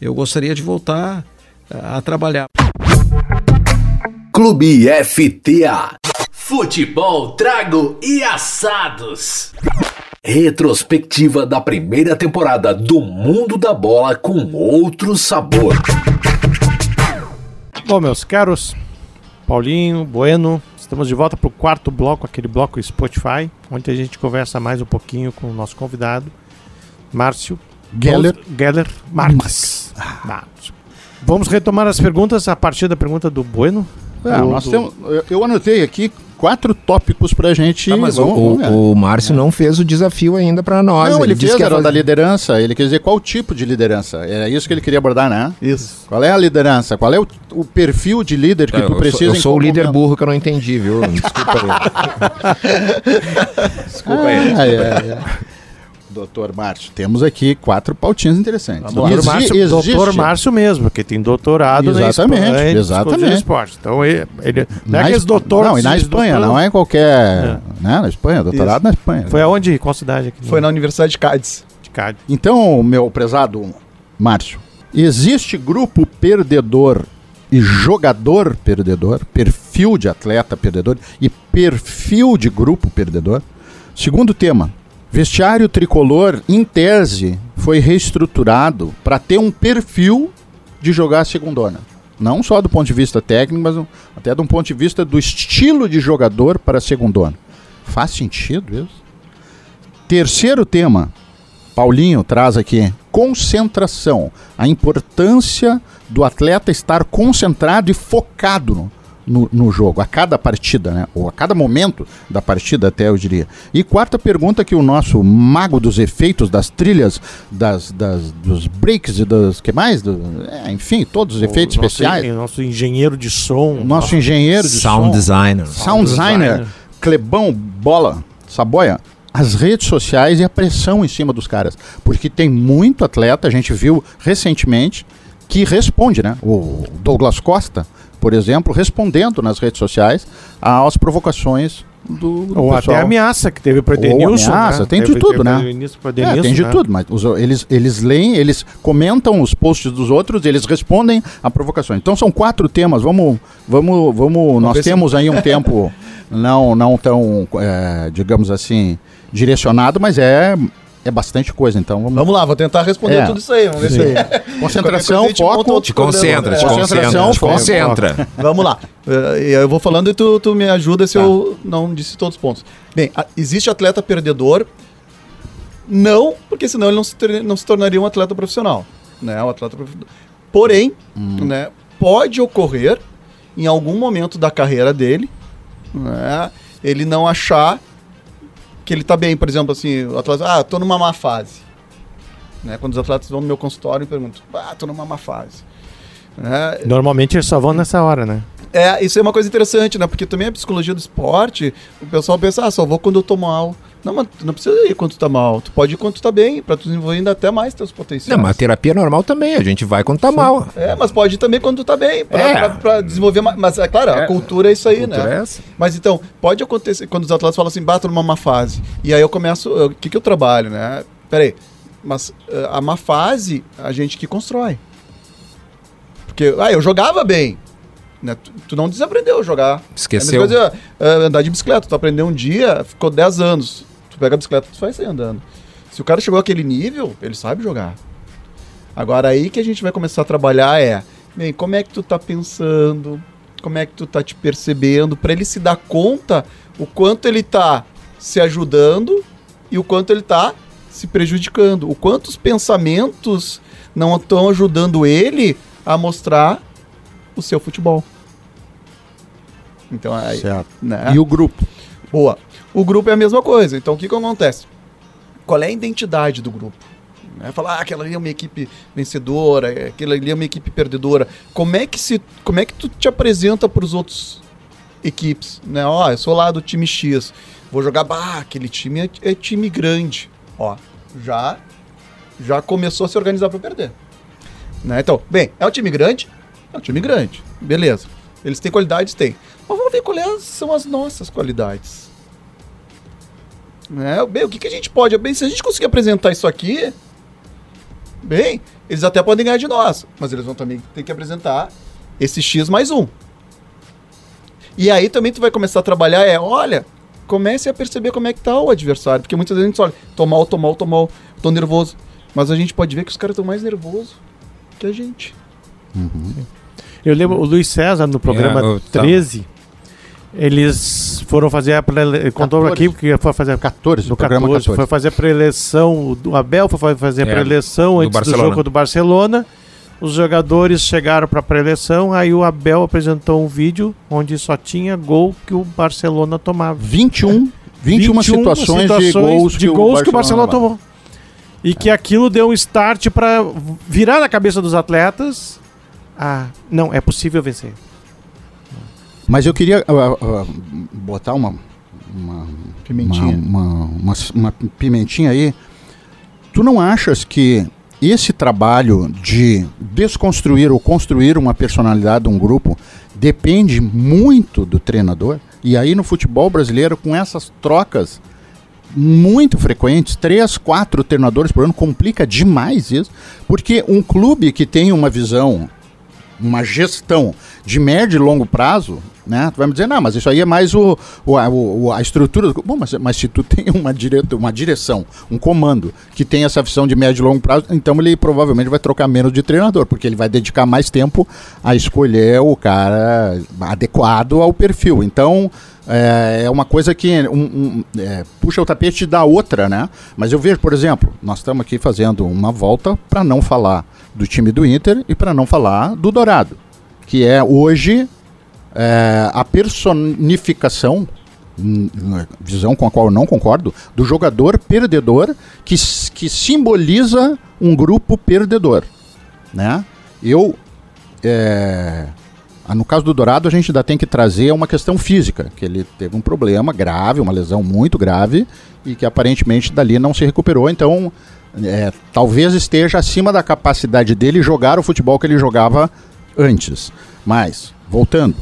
eu gostaria de voltar eh, a trabalhar. Clube FTA. Futebol, trago e assados. Retrospectiva da primeira temporada do Mundo da Bola com outro sabor. Bom, meus caros, Paulinho, Bueno, estamos de volta para o quarto bloco, aquele bloco Spotify, onde a gente conversa mais um pouquinho com o nosso convidado, Márcio Geller. Geller Marques. Márcio. Vamos retomar as perguntas a partir da pergunta do Bueno. É, Do- nós do- temos, eu- eu anotei aqui quatro tópicos pra gente. Tá, mas vamos- o, vamos o, Márcio não fez o desafio ainda pra nós. Não, ele, disse fez, que era da fazer- liderança. Ele quer dizer qual tipo de liderança. Era isso que ele queria abordar, né? Isso. Qual é a liderança? Qual é o, o perfil de líder que É, tu eu sou- precisa Eu sou o líder momento? burro que eu não entendi, viu? Desculpa aí. Desculpa aí. Ah, é, é. Doutor Márcio, temos aqui quatro pautinhas interessantes. Doutor Exi- Márcio, doutor Márcio mesmo, porque tem doutorado Exatamente, na Espanha, em exatamente. do esporte. Então ele, ele não é aquele Esp- doutor. Não, e na Espanha, não é qualquer. Né? Na Espanha, doutorado Isso. na Espanha. Foi aonde? Qual cidade aqui? Foi na Universidade de Cádiz. de Cádiz. Então, meu prezado Márcio, existe grupo perdedor e jogador perdedor, perfil de atleta perdedor e perfil de grupo perdedor? Segundo tema, vestiário tricolor, em tese, foi reestruturado para ter um perfil de jogar a segundona. Não só do ponto de vista técnico, mas até um ponto de vista do estilo de jogador para a segundona. Faz sentido isso? Terceiro tema, Paulinho traz aqui concentração, a importância do atleta estar concentrado e focado no, no, jogo, a cada partida, né? Ou a cada momento da partida, até eu diria. E quarta pergunta que o nosso mago dos efeitos, das trilhas, das, das- dos breaks e das. que mais? Do- é, enfim, todos os efeitos O nosso- especiais. O nosso engenheiro de som. O nosso engenheiro de Sound som, designer. sound designer, designer. Clebão Bola, Saboia, as redes sociais e a pressão em cima dos caras. Porque tem muito atleta, a gente viu recentemente, que responde, né? O Douglas Costa, por exemplo, respondendo nas redes sociais às provocações do, do Ou pessoal. até ameaça que teve pro Ou Edenilson. ameaça, né? tem de tudo, né? pro É, tem de né? tudo, mas os- eles, eles leem, eles comentam os posts dos outros, eles respondem a provocações. Então são quatro temas. Vamos, vamos, vamos. nós temos aí um tempo não, não tão, é, digamos assim, direcionado, mas é, é bastante coisa. Então vamos. Vamos lá, vou tentar responder É. tudo isso aí. Vamos ver se Concentração, foco. outro Te concentra, te concentra, Concentração, te concentra. Vamos lá. Eh, Eu vou falando e tu, tu me ajuda se eu não disse todos os pontos. Bem, existe atleta perdedor? Não, porque senão ele não se, não se tornaria um atleta profissional. Né? Um atleta prof- Porém, né, pode ocorrer em algum momento da carreira dele né, ele não achar que ele tá bem. Por exemplo, assim, o atleta, ah, tô numa má fase. Né? Quando os atletas vão no meu consultório e perguntam, ah, tô numa má fase. Né? Normalmente eles só vão nessa hora, né? É, isso é uma coisa interessante, né? Porque também a psicologia do esporte, o pessoal pensa, ah, só vou quando eu tô mal. Não, mas tu não precisa ir quando tu tá mal. Tu pode ir quando tu tá bem, pra tu desenvolver ainda até mais teus potenciais. Não, mas a terapia normal também, a gente vai quando tá mal. É, mas pode ir também quando tu tá bem, pra, É. pra- pra desenvolver mais. Mas é claro, a É. cultura é isso aí, né? é essa. Mas então, pode acontecer quando os atletas falam assim, bato numa má fase. E aí eu começo, o que que eu trabalho, né? Peraí, mas eh, a má fase, a gente que constrói. Porque, ah, eu jogava bem. Né? Tu, tu não desaprendeu a jogar. Esqueceu. É a coisa, eh, andar de bicicleta. Tu aprendeu um dia, ficou 10 anos. Pega a bicicleta, tu vai sair andando. Se o cara chegou àquele nível, ele sabe jogar. Agora aí que a gente vai começar a trabalhar é, bem, como é que tu tá pensando? Como é que tu tá te percebendo? Pra ele se dar conta o quanto ele tá se ajudando e o quanto ele tá se prejudicando. O quanto os pensamentos não estão ajudando ele a mostrar o seu futebol. Então aí, Certo. né? E o grupo? Boa. O grupo é a mesma coisa. Então, o que, que acontece? Qual é a identidade do grupo? Né? Falar, ah, aquela ali é uma equipe vencedora, aquela ali é uma equipe perdedora. Como é que, se, como é que tu te apresenta para os outros equipes? Né? Ó, eu sou lá do time X. Vou jogar, bah, aquele time é, é time grande. Ó, já, já começou a se organizar para perder. Né? Então, bem, é um time grande? É um time grande. Beleza. Eles têm qualidades? Tem. Mas vamos ver quais são as nossas qualidades. Né? Bem, o que, que a gente pode? Bem, se a gente conseguir apresentar isso aqui, bem, eles até podem ganhar de nós, mas eles vão também ter que apresentar esse X mais um. E aí também tu vai começar a trabalhar, é, olha, comece a perceber como é que tá o adversário, porque muitas vezes a gente só olha, tô mal, tô mal, tô mal, tô nervoso. Mas a gente pode ver que os caras estão mais nervosos que a gente. Eu lembro o Luiz César no programa É, eu tava- 13. Eles foram fazer a prele... ele contou 14. aqui que foi fazer 14, no o programa 14, 14. foi fazer a pré-eleição, o Abel foi fazer a É, pré-eleição do antes do Barcelona. jogo do Barcelona. Os jogadores chegaram para a preleção, aí o Abel apresentou um vídeo onde só tinha gol que o Barcelona tomava. 21, 21, situações, de gols, de gols que o Barcelona tomou. E que aquilo deu um start para virar na cabeça dos atletas. Ah, não, é possível vencer. Mas eu queria ah, ah, botar uma, uma Pimentinha. Uma, uma, uma- uma pimentinha aí. Tu não achas que esse trabalho de desconstruir ou construir uma personalidade de um grupo depende muito do treinador? E aí no futebol brasileiro, com essas trocas muito frequentes, três, quatro treinadores por ano, complica demais isso. Porque um clube que tem uma visão, uma gestão de médio e longo prazo, né? Tu vai me dizer, não, mas isso aí é mais o, o, a, o- a estrutura. Bom, mas, mas se tu tem uma, direto, uma direção, um comando que tem essa visão de médio e longo prazo, então ele provavelmente vai trocar menos de treinador, porque ele vai dedicar mais tempo a escolher o cara adequado ao perfil. Então, é, é uma coisa que um- um, é, puxa o tapete da outra, né? Mas eu vejo, por exemplo, nós estamos aqui fazendo uma volta para não falar do time do Inter e para não falar do Dourado, que é hoje é, a personificação, hum, visão com a qual eu não concordo, do jogador perdedor que, que simboliza um grupo perdedor, né? Eu é, ah, no caso do Dourado, a gente ainda tem que trazer uma questão física, que ele teve um problema grave, uma lesão muito grave, e que aparentemente dali não se recuperou. Então, é, talvez esteja acima da capacidade dele jogar o futebol que ele jogava antes. Mas, voltando,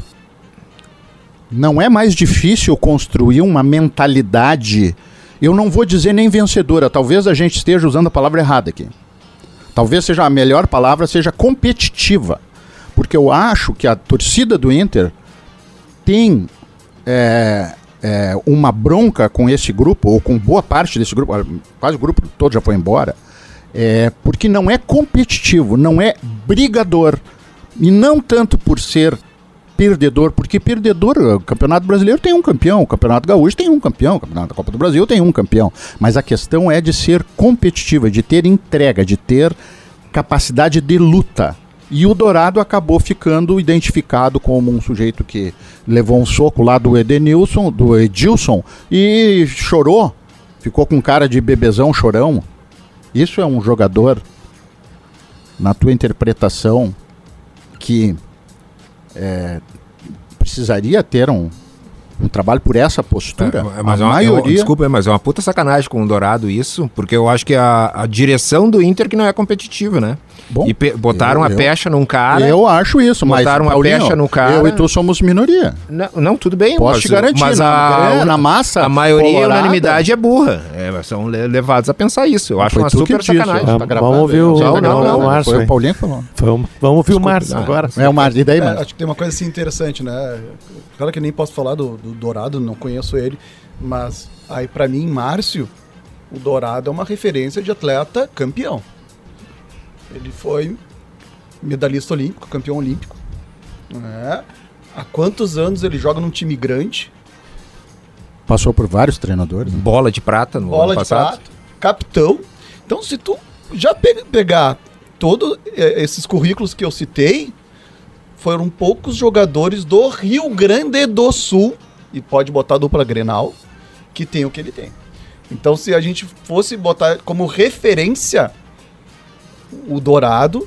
não é mais difícil construir uma mentalidade, eu não vou dizer nem vencedora, talvez a gente esteja usando a palavra errada aqui. Talvez seja a melhor palavra, seja competitiva. Porque eu acho que a torcida do Inter tem é, é, uma bronca com esse grupo, ou com boa parte desse grupo, quase o grupo todo já foi embora, é, porque não é competitivo, não é brigador. E não tanto por ser perdedor, porque perdedor, o Campeonato Brasileiro tem um campeão, o Campeonato Gaúcho tem um campeão, o Campeonato da Copa do Brasil tem um campeão. Mas a questão é de ser competitiva, de ter entrega, de ter capacidade de luta. E o Dourado acabou ficando identificado como um sujeito que levou um soco lá do Edenilson, do Edilson, e chorou. Ficou com cara de bebezão chorão. Isso é um jogador, na tua interpretação, que é, precisaria ter um, um trabalho por essa postura. É, mas a é uma- é maioria. desculpa, mas é uma puta sacanagem com o Dourado isso, porque eu acho que a, a direção do Inter que não é competitiva, né? Bom, e pe- botaram eu- a eu- pecha num cara. eu acho isso, mas botaram uma Paulinho, pecha no cara. Eu e tu somos minoria. Não, não, tudo bem. Posso mas, te garantir, Mas na- a, é, na massa a maioria, colorada- a unanimidade é burra. É, são le- levados a pensar isso. Eu acho Foi uma super sacanagem. Ah, tá gravado vamos ouvir o- Não, não, não, não, Márcio foi o Paulinho que falou. Vamos, vamos ouvir o Márcio agora. É o Márcio, e daí, É, mano? acho que tem uma coisa assim interessante, né? Claro que nem posso falar do, do Dourado, não conheço ele, mas aí pra mim, Márcio, o Dourado é uma referência de atleta campeão. Ele foi medalhista olímpico, campeão olímpico. né? Há quantos anos ele joga num time grande? Passou por vários treinadores. né? Bola de prata no bola ano de passado. prata, capitão. Então, se tu já pe- pegar todos esses currículos que eu citei, foram poucos jogadores do Rio Grande do Sul, e pode botar a dupla Grenal, que tem o que ele tem. Então, se a gente fosse botar como referência o Dourado,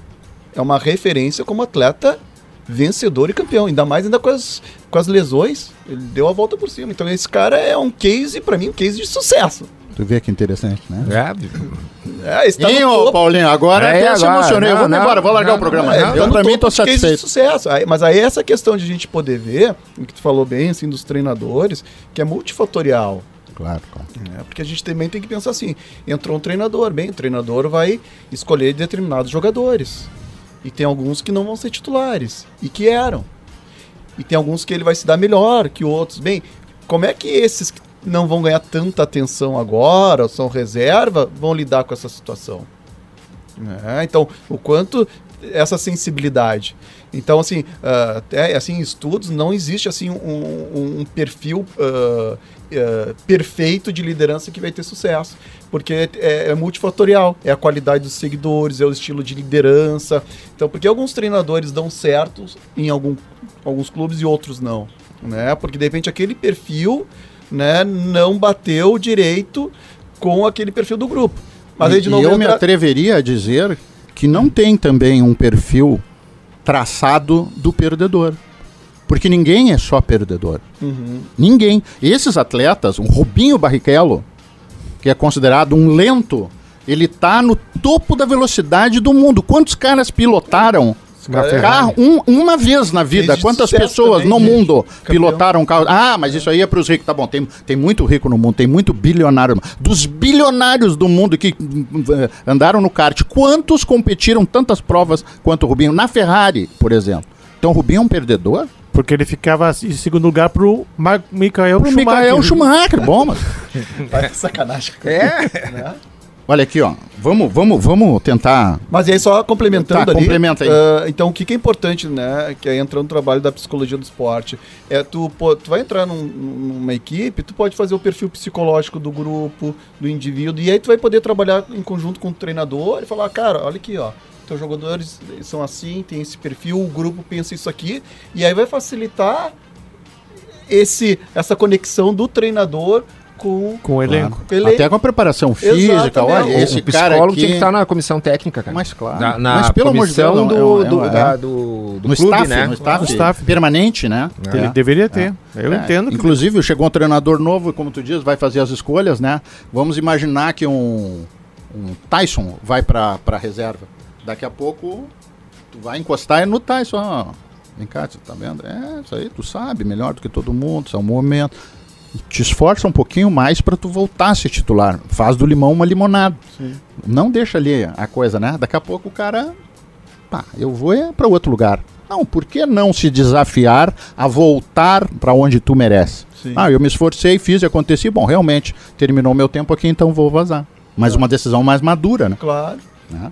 é uma referência como atleta vencedor e campeão, ainda mais ainda com as, com as lesões, ele deu a volta por cima. Então esse cara é um case, pra mim, um case de sucesso. Tu vê que interessante, né? É, É, está ô, topo. Paulinho, agora É, até se emocionei. não, Vamos não, embora, vou largar não, o programa. É, eu, tá topo tô dos cases de satisfeito. sucesso. Aí- mas aí essa questão de a gente poder ver, o que tu falou bem, assim, dos treinadores, que é multifatorial. Claro, claro. né? Porque a gente também tem que pensar assim, entrou um treinador, bem, o treinador vai escolher determinados jogadores. E tem alguns que não vão ser titulares, e que eram. E tem alguns que ele vai se dar melhor que outros. Bem, como é que esses que não vão ganhar tanta atenção agora, ou são reserva, vão lidar com essa situação? É, então, o quanto essa sensibilidade. Então, assim, uh, até, assim, estudos não existe assim um, um, perfil uh, uh, perfeito de liderança que vai ter sucesso, porque é, é, multifatorial, é a qualidade dos seguidores, é o estilo de liderança. Então, porque alguns treinadores dão certo em algum, alguns clubes e outros não, né? Porque de repente aquele perfil, né, não bateu direito com aquele perfil do grupo. Mas aí, de novo, eu me atreveria a dizer que não tem também um perfil traçado do perdedor. Porque ninguém é só perdedor. Uhum. Ninguém. Esses atletas, um Rubinho Barrichello, que é considerado um lento, ele tá no topo da velocidade do mundo. Quantos caras pilotaram Carro, um, uma vez na vida. Quantas pessoas também, no mundo campeão. pilotaram carro? Ah, mas isso aí é para os ricos. Tá bom, tem, tem muito rico no mundo, tem muito bilionário. Dos bilionários do mundo que uh, andaram no kart, quantos competiram tantas provas quanto o Rubinho? Na Ferrari, por exemplo. Então o Rubinho é um perdedor? Porque ele ficava em segundo lugar pro Mar Michael pro Schumacher. Michael Schumacher, bom, mas... Vai sacanagem. É. Né? Olha aqui, ó. Vamos, vamos, vamos tentar. Mas aí só complementando tá, ali. Complementa aí. Uh, então, o que, que, é importante, né? Que é entrar no trabalho da psicologia do esporte. É tu, tu vai entrar num, numa equipe, tu pode fazer o perfil psicológico do grupo, do indivíduo, e aí tu vai poder trabalhar em conjunto com o treinador e falar, cara, olha aqui, ó. Teus jogadores são assim, tem esse perfil, o grupo pensa isso aqui, e aí vai facilitar esse, essa conexão do treinador com, com o elenco. Claro. Até com a preparação física, olha, esse o psicólogo aqui... tinha que estar na comissão técnica, cara. Mas claro. Na, na Mas pelo comissão amor de Deus, do, é, do, é, da, do, do no clube, staff, né? No staff, no staff permanente, né? É. Ele deveria ter. É. Eu entendo. Que... Inclusive, chegou um treinador novo, como tu diz, vai fazer as escolhas, né? Vamos imaginar que um, um Tyson vai para a reserva. Daqui a pouco, tu vai encostar no Tyson. Vem cá, você tá vendo? É, isso aí tu sabe melhor do que todo mundo, isso é um momento te esforça um pouquinho mais para tu voltar a ser titular. Faz do limão uma limonada. Sim. Não deixa ali a coisa, né? Daqui a pouco o cara, pá, eu vou é para outro lugar. Não, por que não se desafiar a voltar para onde tu merece? Sim. Ah, eu me esforcei, fiz e aconteci. Bom, realmente, terminou meu tempo aqui, então vou vazar. Mas uma decisão mais madura, né? Claro. Né?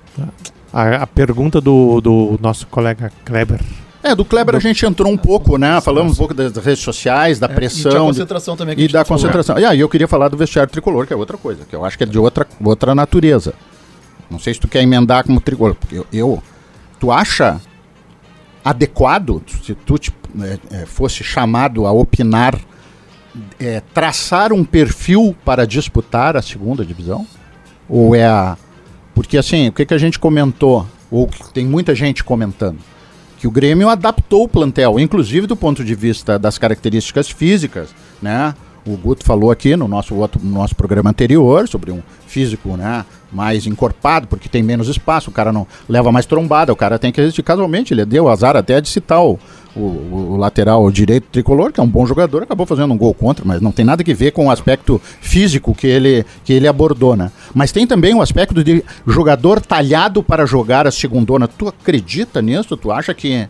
A, a, pergunta do, do nosso colega Kleber é, do Kleber a gente entrou um pouco, né? Falamos um pouco das redes sociais, da pressão. É, e da concentração também. e da concentração. E aí eu queria falar do vestiário tricolor, que é outra coisa, que eu acho que é de outra, outra natureza. Não sei se tu quer emendar como tricolor. Eu, eu tu acha adequado, se tu te, é, é, fosse chamado a opinar, é, traçar um perfil para disputar a segunda divisão? Ou é a. Porque assim, o que, que a gente comentou, ou que tem muita gente comentando que o Grêmio adaptou o plantel, inclusive do ponto de vista das características físicas, né? O Guto falou aqui no nosso, outro, no nosso programa anterior sobre um físico né, mais encorpado, porque tem menos espaço, o cara não leva mais trombada, o cara tem que resistir. Casualmente, ele deu azar até de citar o, o, o, lateral direito tricolor, que é um bom jogador, acabou fazendo um gol contra, mas não tem nada que ver com o aspecto físico que ele, que ele abordou, né? Mas tem também o aspecto de jogador talhado para jogar a segundona. Tu acredita nisso? Tu acha que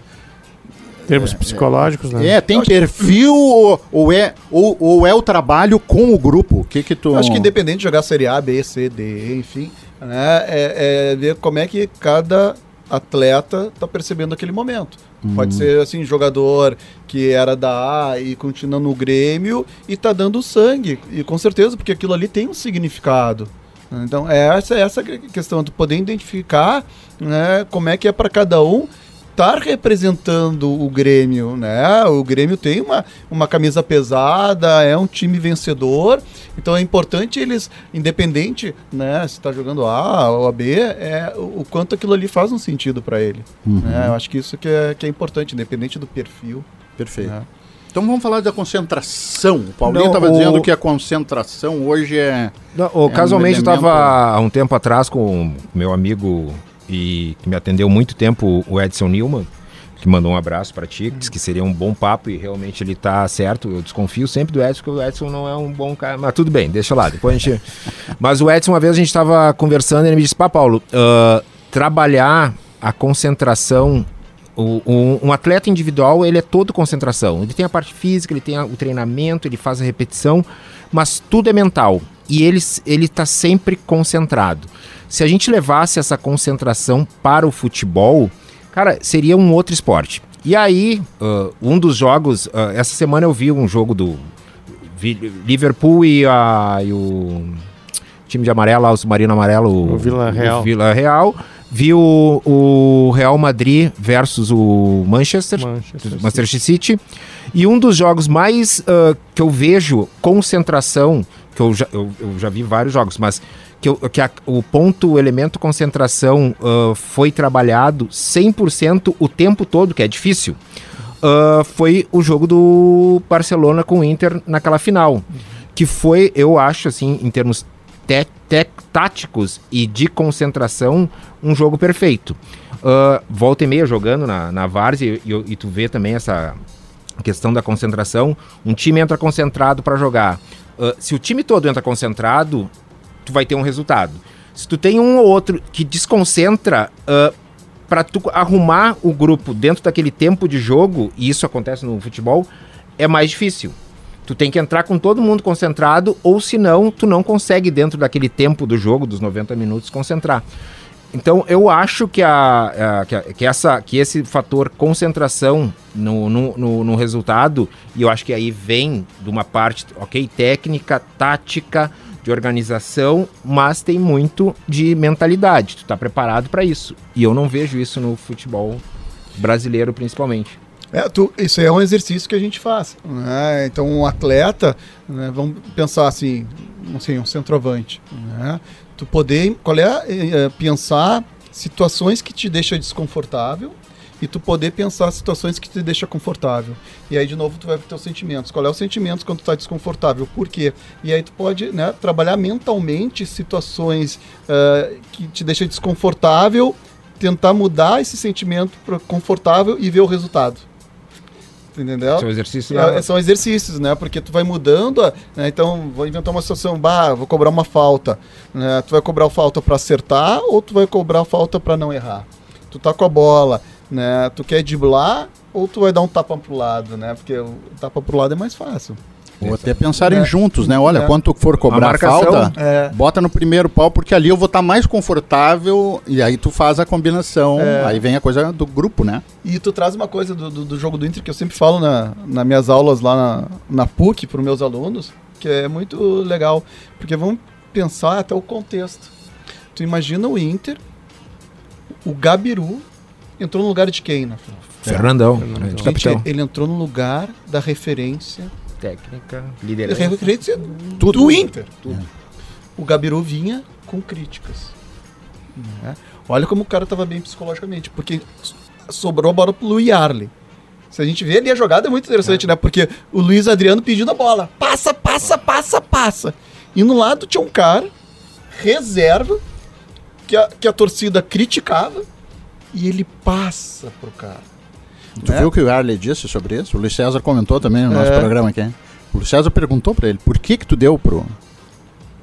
termos é, psicológicos, né? É, tem perfil ou, ou, é, ou, ou, é o trabalho com o grupo? O que que tu... Acho que independente de jogar Série A, B, C, D, enfim, né, é, é ver como é que cada atleta está percebendo aquele momento. Hum. Pode ser assim, jogador que era da A e continua no Grêmio e tá dando sangue. E com certeza, porque aquilo ali tem um significado. Então, é essa, essa questão, tu poder identificar né, como é que é para cada um estar representando o Grêmio, né? O Grêmio tem uma, uma camisa pesada, é um time vencedor, então é importante eles, independente, né? Se está jogando A ou a B, é o, quanto aquilo ali faz um sentido para ele. Uhum. Né? Eu acho que isso que é, que é importante, independente do perfil. Perfeito. Né? Então vamos falar da concentração. O Paulinho estava o... dizendo que a concentração hoje é. Não, o, é casualmente um elemento... eu estava há um tempo atrás com meu amigo e que me atendeu muito tempo, o Edson Newman, que mandou um abraço para ti, disse que seria um bom papo e realmente ele tá certo. Eu desconfio sempre do Edson, porque o Edson não é um bom cara. Mas tudo bem, deixa lá. Depois a gente. mas o Edson, uma vez a gente estava conversando e ele me disse: Pá, Paulo, uh, trabalhar a concentração. O, o, um atleta individual, ele é todo concentração. Ele tem a parte física, ele tem o treinamento, ele faz a repetição, mas tudo é mental. E ele está sempre concentrado. Se a gente levasse essa concentração para o futebol, Cara, seria um outro esporte. E aí, uh, um dos jogos, uh, essa semana eu vi um jogo do Liverpool e, a, e o time de amarelo, o submarino amarelo, O Vila Real. o Vila Real. Vi o, o Real Madrid versus o Manchester, Manchester Manchester City. E um dos jogos mais ah, que eu vejo concentração, que eu já, eu, eu já vi vários jogos, mas que, eu- que a- o ponto, o elemento concentração ah, foi trabalhado 100% o tempo todo, que é difícil, ah, foi o jogo do Barcelona com o Inter naquela final. Que foi, eu acho, assim, em termos te- te- táticos e de concentração, um jogo perfeito. Ah, volta e meia jogando na, na Várzea e, e- e tu vê também essa questão da concentração. Um time entra concentrado para jogar. Ah, se o time todo entra concentrado, tu vai ter um resultado. Se tu tem um ou outro que desconcentra, para tu arrumar o grupo dentro daquele tempo de jogo, e isso acontece no futebol, é mais difícil. Tu tem que entrar com todo mundo concentrado, ou senão tu não consegue, dentro daquele tempo do jogo, dos 90 minutos, concentrar. Então eu acho que, a, a- que, a- que essa, que esse fator concentração no, no, no- no resultado, e eu acho que aí vem de uma parte, ok, técnica, tática, de organização, mas tem muito de mentalidade. Tu tá preparado para isso. E eu não vejo isso no futebol brasileiro, principalmente. É, tu- isso é um exercício que a gente faz. né? Então, um atleta, né, vamos pensar assim, assim, um centroavante. né? Tu poder, qual é, é, pensar situações que te deixam desconfortável e tu poder pensar situações que te deixam confortável. E aí, de novo, tu vai para os sentimentos. Qual é os sentimentos quando tu tá desconfortável? Por quê? E aí tu pode né, trabalhar mentalmente situações eh, que te deixam desconfortável, tentar mudar esse sentimento para confortável e ver o resultado. Entendeu? Esse é o exercício É, da... são exercícios, né? Porque tu vai mudando, né? então vou inventar uma situação, bah, vou cobrar uma falta, né? Tu vai cobrar falta para acertar ou tu vai cobrar falta para não errar? Tu tá com a bola, né? Tu quer driblar ou tu vai dar um tapa pro lado, né? Porque o tapa pro lado é mais fácil. Ou até pensarem É. juntos, né? Olha, É. quando tu for cobrar marcação, falta, é. bota no primeiro pau, porque ali eu vou estar mais confortável e aí tu faz a combinação. É. Aí vem a coisa do grupo, né? E tu traz uma coisa do, do, do jogo do Inter que eu sempre falo na, nas minhas aulas lá na, na PUC para os meus alunos, que é muito legal, porque vamos pensar até o contexto. Tu imagina o Inter, o Gabiru entrou no lugar de quem, né? Fernandão, Fernandão. Gente, capitão. ele entrou no lugar da referência, Técnica, liderança. Tudo. do Inter. O Gabiru vinha com críticas. né? Olha como o cara estava bem psicologicamente, porque sobrou a bola pro Luiz Arley. Se a gente vê ali a jogada é muito interessante, né? Porque o Luiz Adriano pedindo a bola. Passa, passa, passa, passa. E no lado tinha um cara, reserva, que a, que a torcida criticava, e ele passa pro cara. Tu né? viu o que o Arley disse sobre isso? O Luiz César comentou também no nosso É. programa aqui. O Luiz César perguntou pra ele, por que que tu deu pro,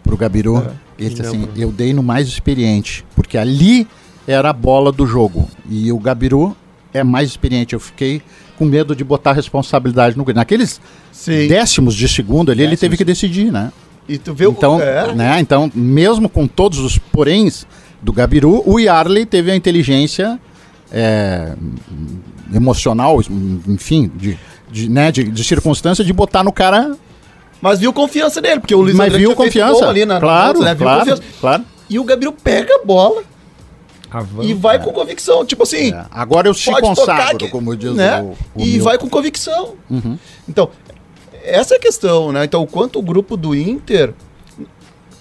pro Gabiru? É. Ele disse assim, pro- eu dei no mais experiente, porque ali era a bola do jogo. E o Gabiru é mais experiente. Eu fiquei com medo de botar a responsabilidade no Naqueles Sim. décimos de segundo ali, ele Décimos. teve que decidir, né? E tu o- Então, é, né, então, mesmo com todos os poréns do Gabiru, o Yarley teve a inteligência é, emocional, enfim, de, de, né, de, de circunstância de botar no cara. Mas viu confiança nele, porque o Luiz mas viu confiança. ali na, claro, né? Viu claro, confiança. claro. E o Gabriel pega a bola Avança. e vai com convicção. Tipo assim, É, Agora eu tocar consagro, que- como diz né? o, o E Milton. vai com convicção. Uhum. Então, essa é a questão, né? Então, o quanto o grupo do Inter.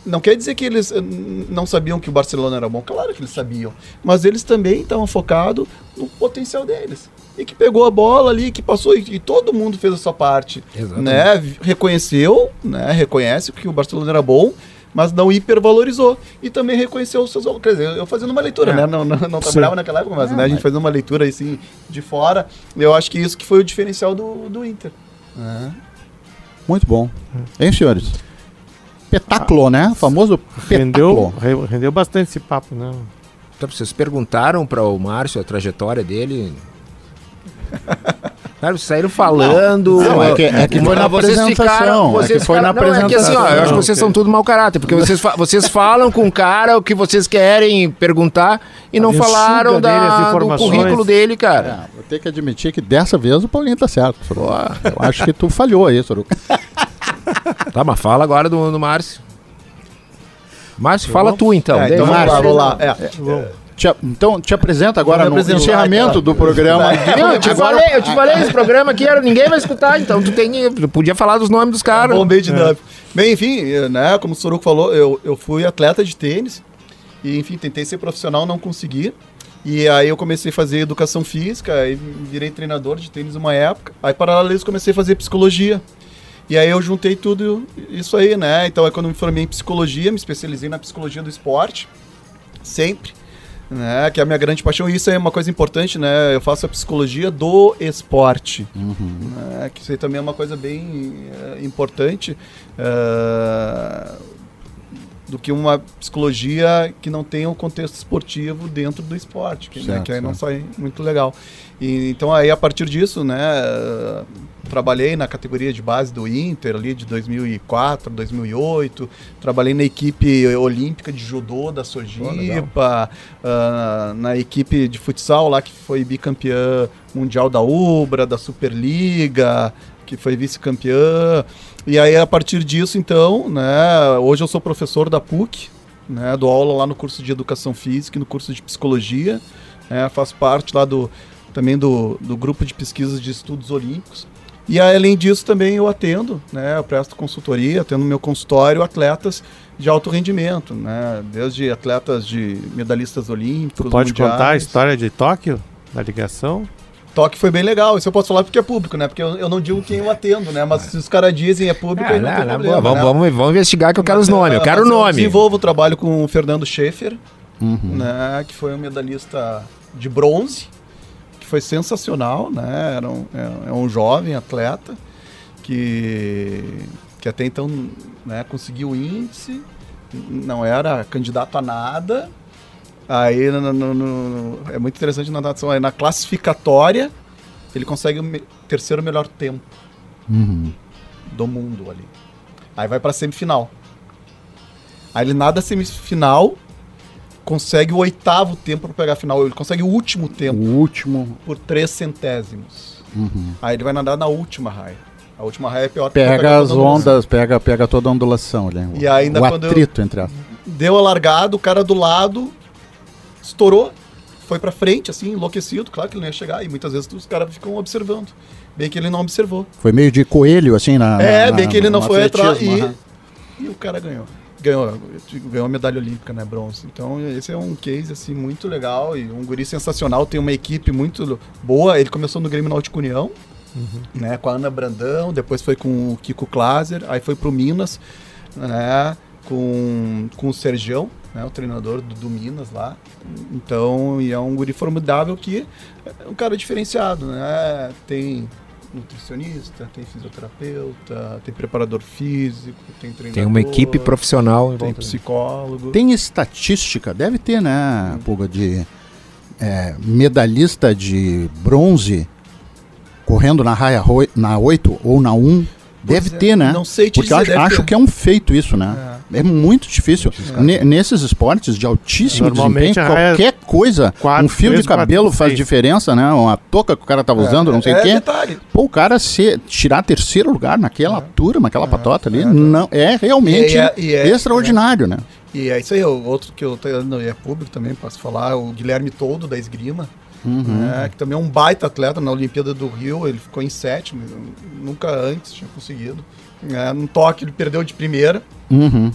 Não quer dizer que eles eh, não sabiam que o Barcelona era bom. Claro que eles sabiam. Mas eles também estavam focados no potencial deles. E que pegou a bola ali, que passou, e, e todo mundo fez a sua parte. Exatamente. Né? Reconheceu, né? Reconhece que o Barcelona era bom, mas não hipervalorizou. E também reconheceu os seus. Quer dizer, eu fazendo uma leitura, É. né? Não, não, não trabalhava naquela época, mas né? a gente fazendo uma leitura assim de fora. Eu acho que isso que foi o diferencial do, do Inter. né? Muito bom. Hein, senhores? Espetáculo, né? O famoso Rendeu, rendeu bastante esse papo, né? Então, vocês perguntaram para o Márcio a trajetória dele? Cara, vocês saíram falando. Não, é que- é que foi na apresentação, é que foi na Não, é que assim, ó, eu acho que vocês são tudo mau caráter, porque vocês, fa- vocês falam com o cara o que vocês querem perguntar e não falaram dele da, do currículo dele, cara. É, vou ter que admitir que dessa vez o Paulinho tá certo. Eu acho que tu falhou aí, Soruca. Tá, mas fala agora do, do Márcio. Márcio, fala tu então. É, então lá, Márcio. vamos lá. É. Te- então, te apresenta agora no encerramento então. do programa. Não, eu te Agora- falei, eu te falei, esse programa aqui era, ninguém vai escutar, então tu tem, tu podia falar dos nomes dos caras. Bom, meio dinâmico. Bem, enfim, eh, né, como o Soruco falou, eu, eu fui atleta de tênis e, enfim, tentei ser profissional, não consegui. E aí eu comecei a fazer educação física, aí virei treinador de tênis uma época. Aí, paralelo a isso, comecei a fazer psicologia. E aí eu juntei tudo isso aí, né? Então, aí quando eu me formei em psicologia, me especializei na psicologia do esporte, sempre. Né, que é a minha grande paixão, e isso é uma coisa importante, né? Eu faço a psicologia do esporte né, que isso aí também é uma coisa bem eh, importante eh, do que uma psicologia que não tenha o contexto esportivo dentro do esporte, que, né, Certo, que aí não sai muito legal. E, então aí a partir disso, né, trabalhei na categoria de base do Inter ali de 2004, 2008, trabalhei na equipe olímpica de judô da Sojipa, ah, na equipe de futsal lá que foi bicampeã mundial da Ubra, da Superliga, que foi vice-campeã. E aí a partir disso, então, né, hoje eu sou professor da PUC, né, dou aula lá no curso de educação física e no curso de psicologia, né, faço parte lá do também do, do grupo de pesquisas de estudos olímpicos. E aí, além disso, também eu atendo, né, eu presto consultoria, atendo no meu consultório atletas de alto rendimento, né, desde atletas de medalhistas olímpicos, Pode mundiais. contar a história de Tóquio? Da ligação? Toque foi bem legal, isso eu posso falar porque é público, né? Porque eu, eu não digo quem eu atendo, né? Mas se os caras dizem é público, aí não não, tem problema, boa, né? vamos, vamos, vamos investigar que eu quero os Mas, nomes, eu quero o nome. desenvolvo o trabalho com o Fernando Schaefer, né? Que foi um medalhista de bronze, que foi sensacional, né? Era um, é, é um jovem atleta que, que até então né, conseguiu índice, não era candidato a nada. Aí no- no- no- é muito interessante na natação, aí na classificatória ele consegue o me- terceiro melhor tempo do mundo ali. Aí vai pra semifinal. Aí ele nada semifinal, consegue o oitavo tempo para pegar a final. Ele consegue o último tempo O último por três centésimos. Aí ele vai nadar na última raia. A última raia é pior pega as ondas, pega, pega toda a ondulação ali. E ainda o quando eu- atrito entre as. Deu a largada, o cara do lado estourou, foi pra frente, assim, enlouquecido. Claro que ele não ia chegar. E muitas vezes os caras ficam observando. Bem que ele não observou. Foi meio de coelho, assim, na. é, na- bem que ele não foi atrás. E, e o cara ganhou. Ganhou, ganhou a medalha olímpica, né, bronze. Então, esse é um case, assim, muito legal e um guri sensacional. Tem uma equipe muito boa. Ele começou no Grêmio Náutico União, né, com a Ana Brandão, depois foi com o Kiko Klaser, aí foi pro Minas, né, com, com o Sergião, né, o treinador do, do Minas lá. Então, e é um guri formidável que é um cara diferenciado, né? Tem nutricionista, tem fisioterapeuta, tem preparador físico, tem treinador. Tem uma equipe profissional em Tem volta. psicólogo. Tem estatística, deve ter, né, Puga, de é, medalhista de bronze correndo na raia roi- na 8 ou na 1. Deve é, ter, né? não sei te Porque eu dizer, acho, acho que é um feito isso, né? É, muito difícil. Ne- nesses esportes de altíssimo desempenho, qualquer coisa, quatro, um fio três, de cabelo quatro, faz seis. diferença, né? Uma touca que o cara tava usando, não sei o é quê. detalhe. Pô, o cara se, tirar terceiro lugar naquela turma, naquela patota ali, não, é realmente E é- e é- extraordinário, né? E é isso aí, o outro que eu tenho, é público também, posso falar, o Guilherme Todo, da Esgrima, né, que também é um baita atleta na Olimpíada do Rio, ele ficou em sétimo, nunca antes tinha conseguido. É, no toque ele perdeu de primeira, Uhum.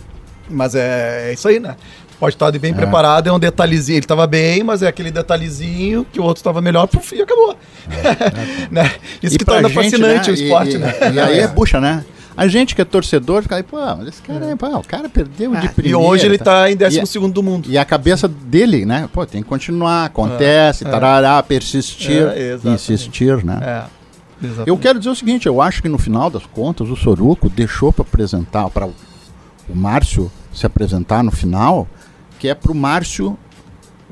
mas é, é isso aí, né? Pode estar bem preparado, é um detalhezinho. Ele estava bem, mas é aquele detalhezinho que o outro estava melhor, puf, e acabou. né? Isso E que torna gente, fascinante né, o esporte, e, né? E, e aí é bucha, né? A gente que é torcedor, fica aí, pô, mas esse cara, é, pô, o cara perdeu de Ah, E primeira. hoje ele tá? está em 12 E- segundo do mundo. E a cabeça dele, né? Pô, tem que continuar, acontece, tarará, persistir, É, insistir, né? É, exatamente. Eu quero dizer o seguinte, eu acho que no final das contas o Soruco deixou para apresentar, para o, Márcio se apresentar no final, que é para o Márcio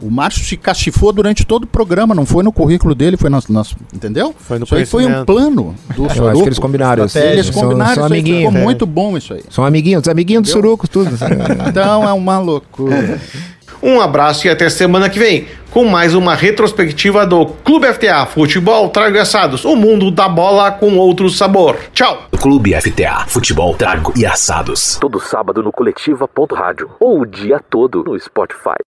O Márcio se cachifou durante todo o programa, não foi no currículo dele, foi nas. nas- entendeu? Foi no isso aí foi um plano do Eu acho Soruco. que eles combinaram. isso. Eles São- combinaram são isso aí, amiguinhos. ficou né? muito bom isso aí. São amiguinhos, amiguinhos dos surucos, tudo. Então é uma loucura. Um abraço e até semana que vem com mais uma retrospectiva do Clube FTA Futebol Trago e Assados, o mundo da bola com outro sabor. Tchau! Clube FTA, futebol, trago e assados. Todo sábado no coletiva.rádio ou o dia todo no Spotify.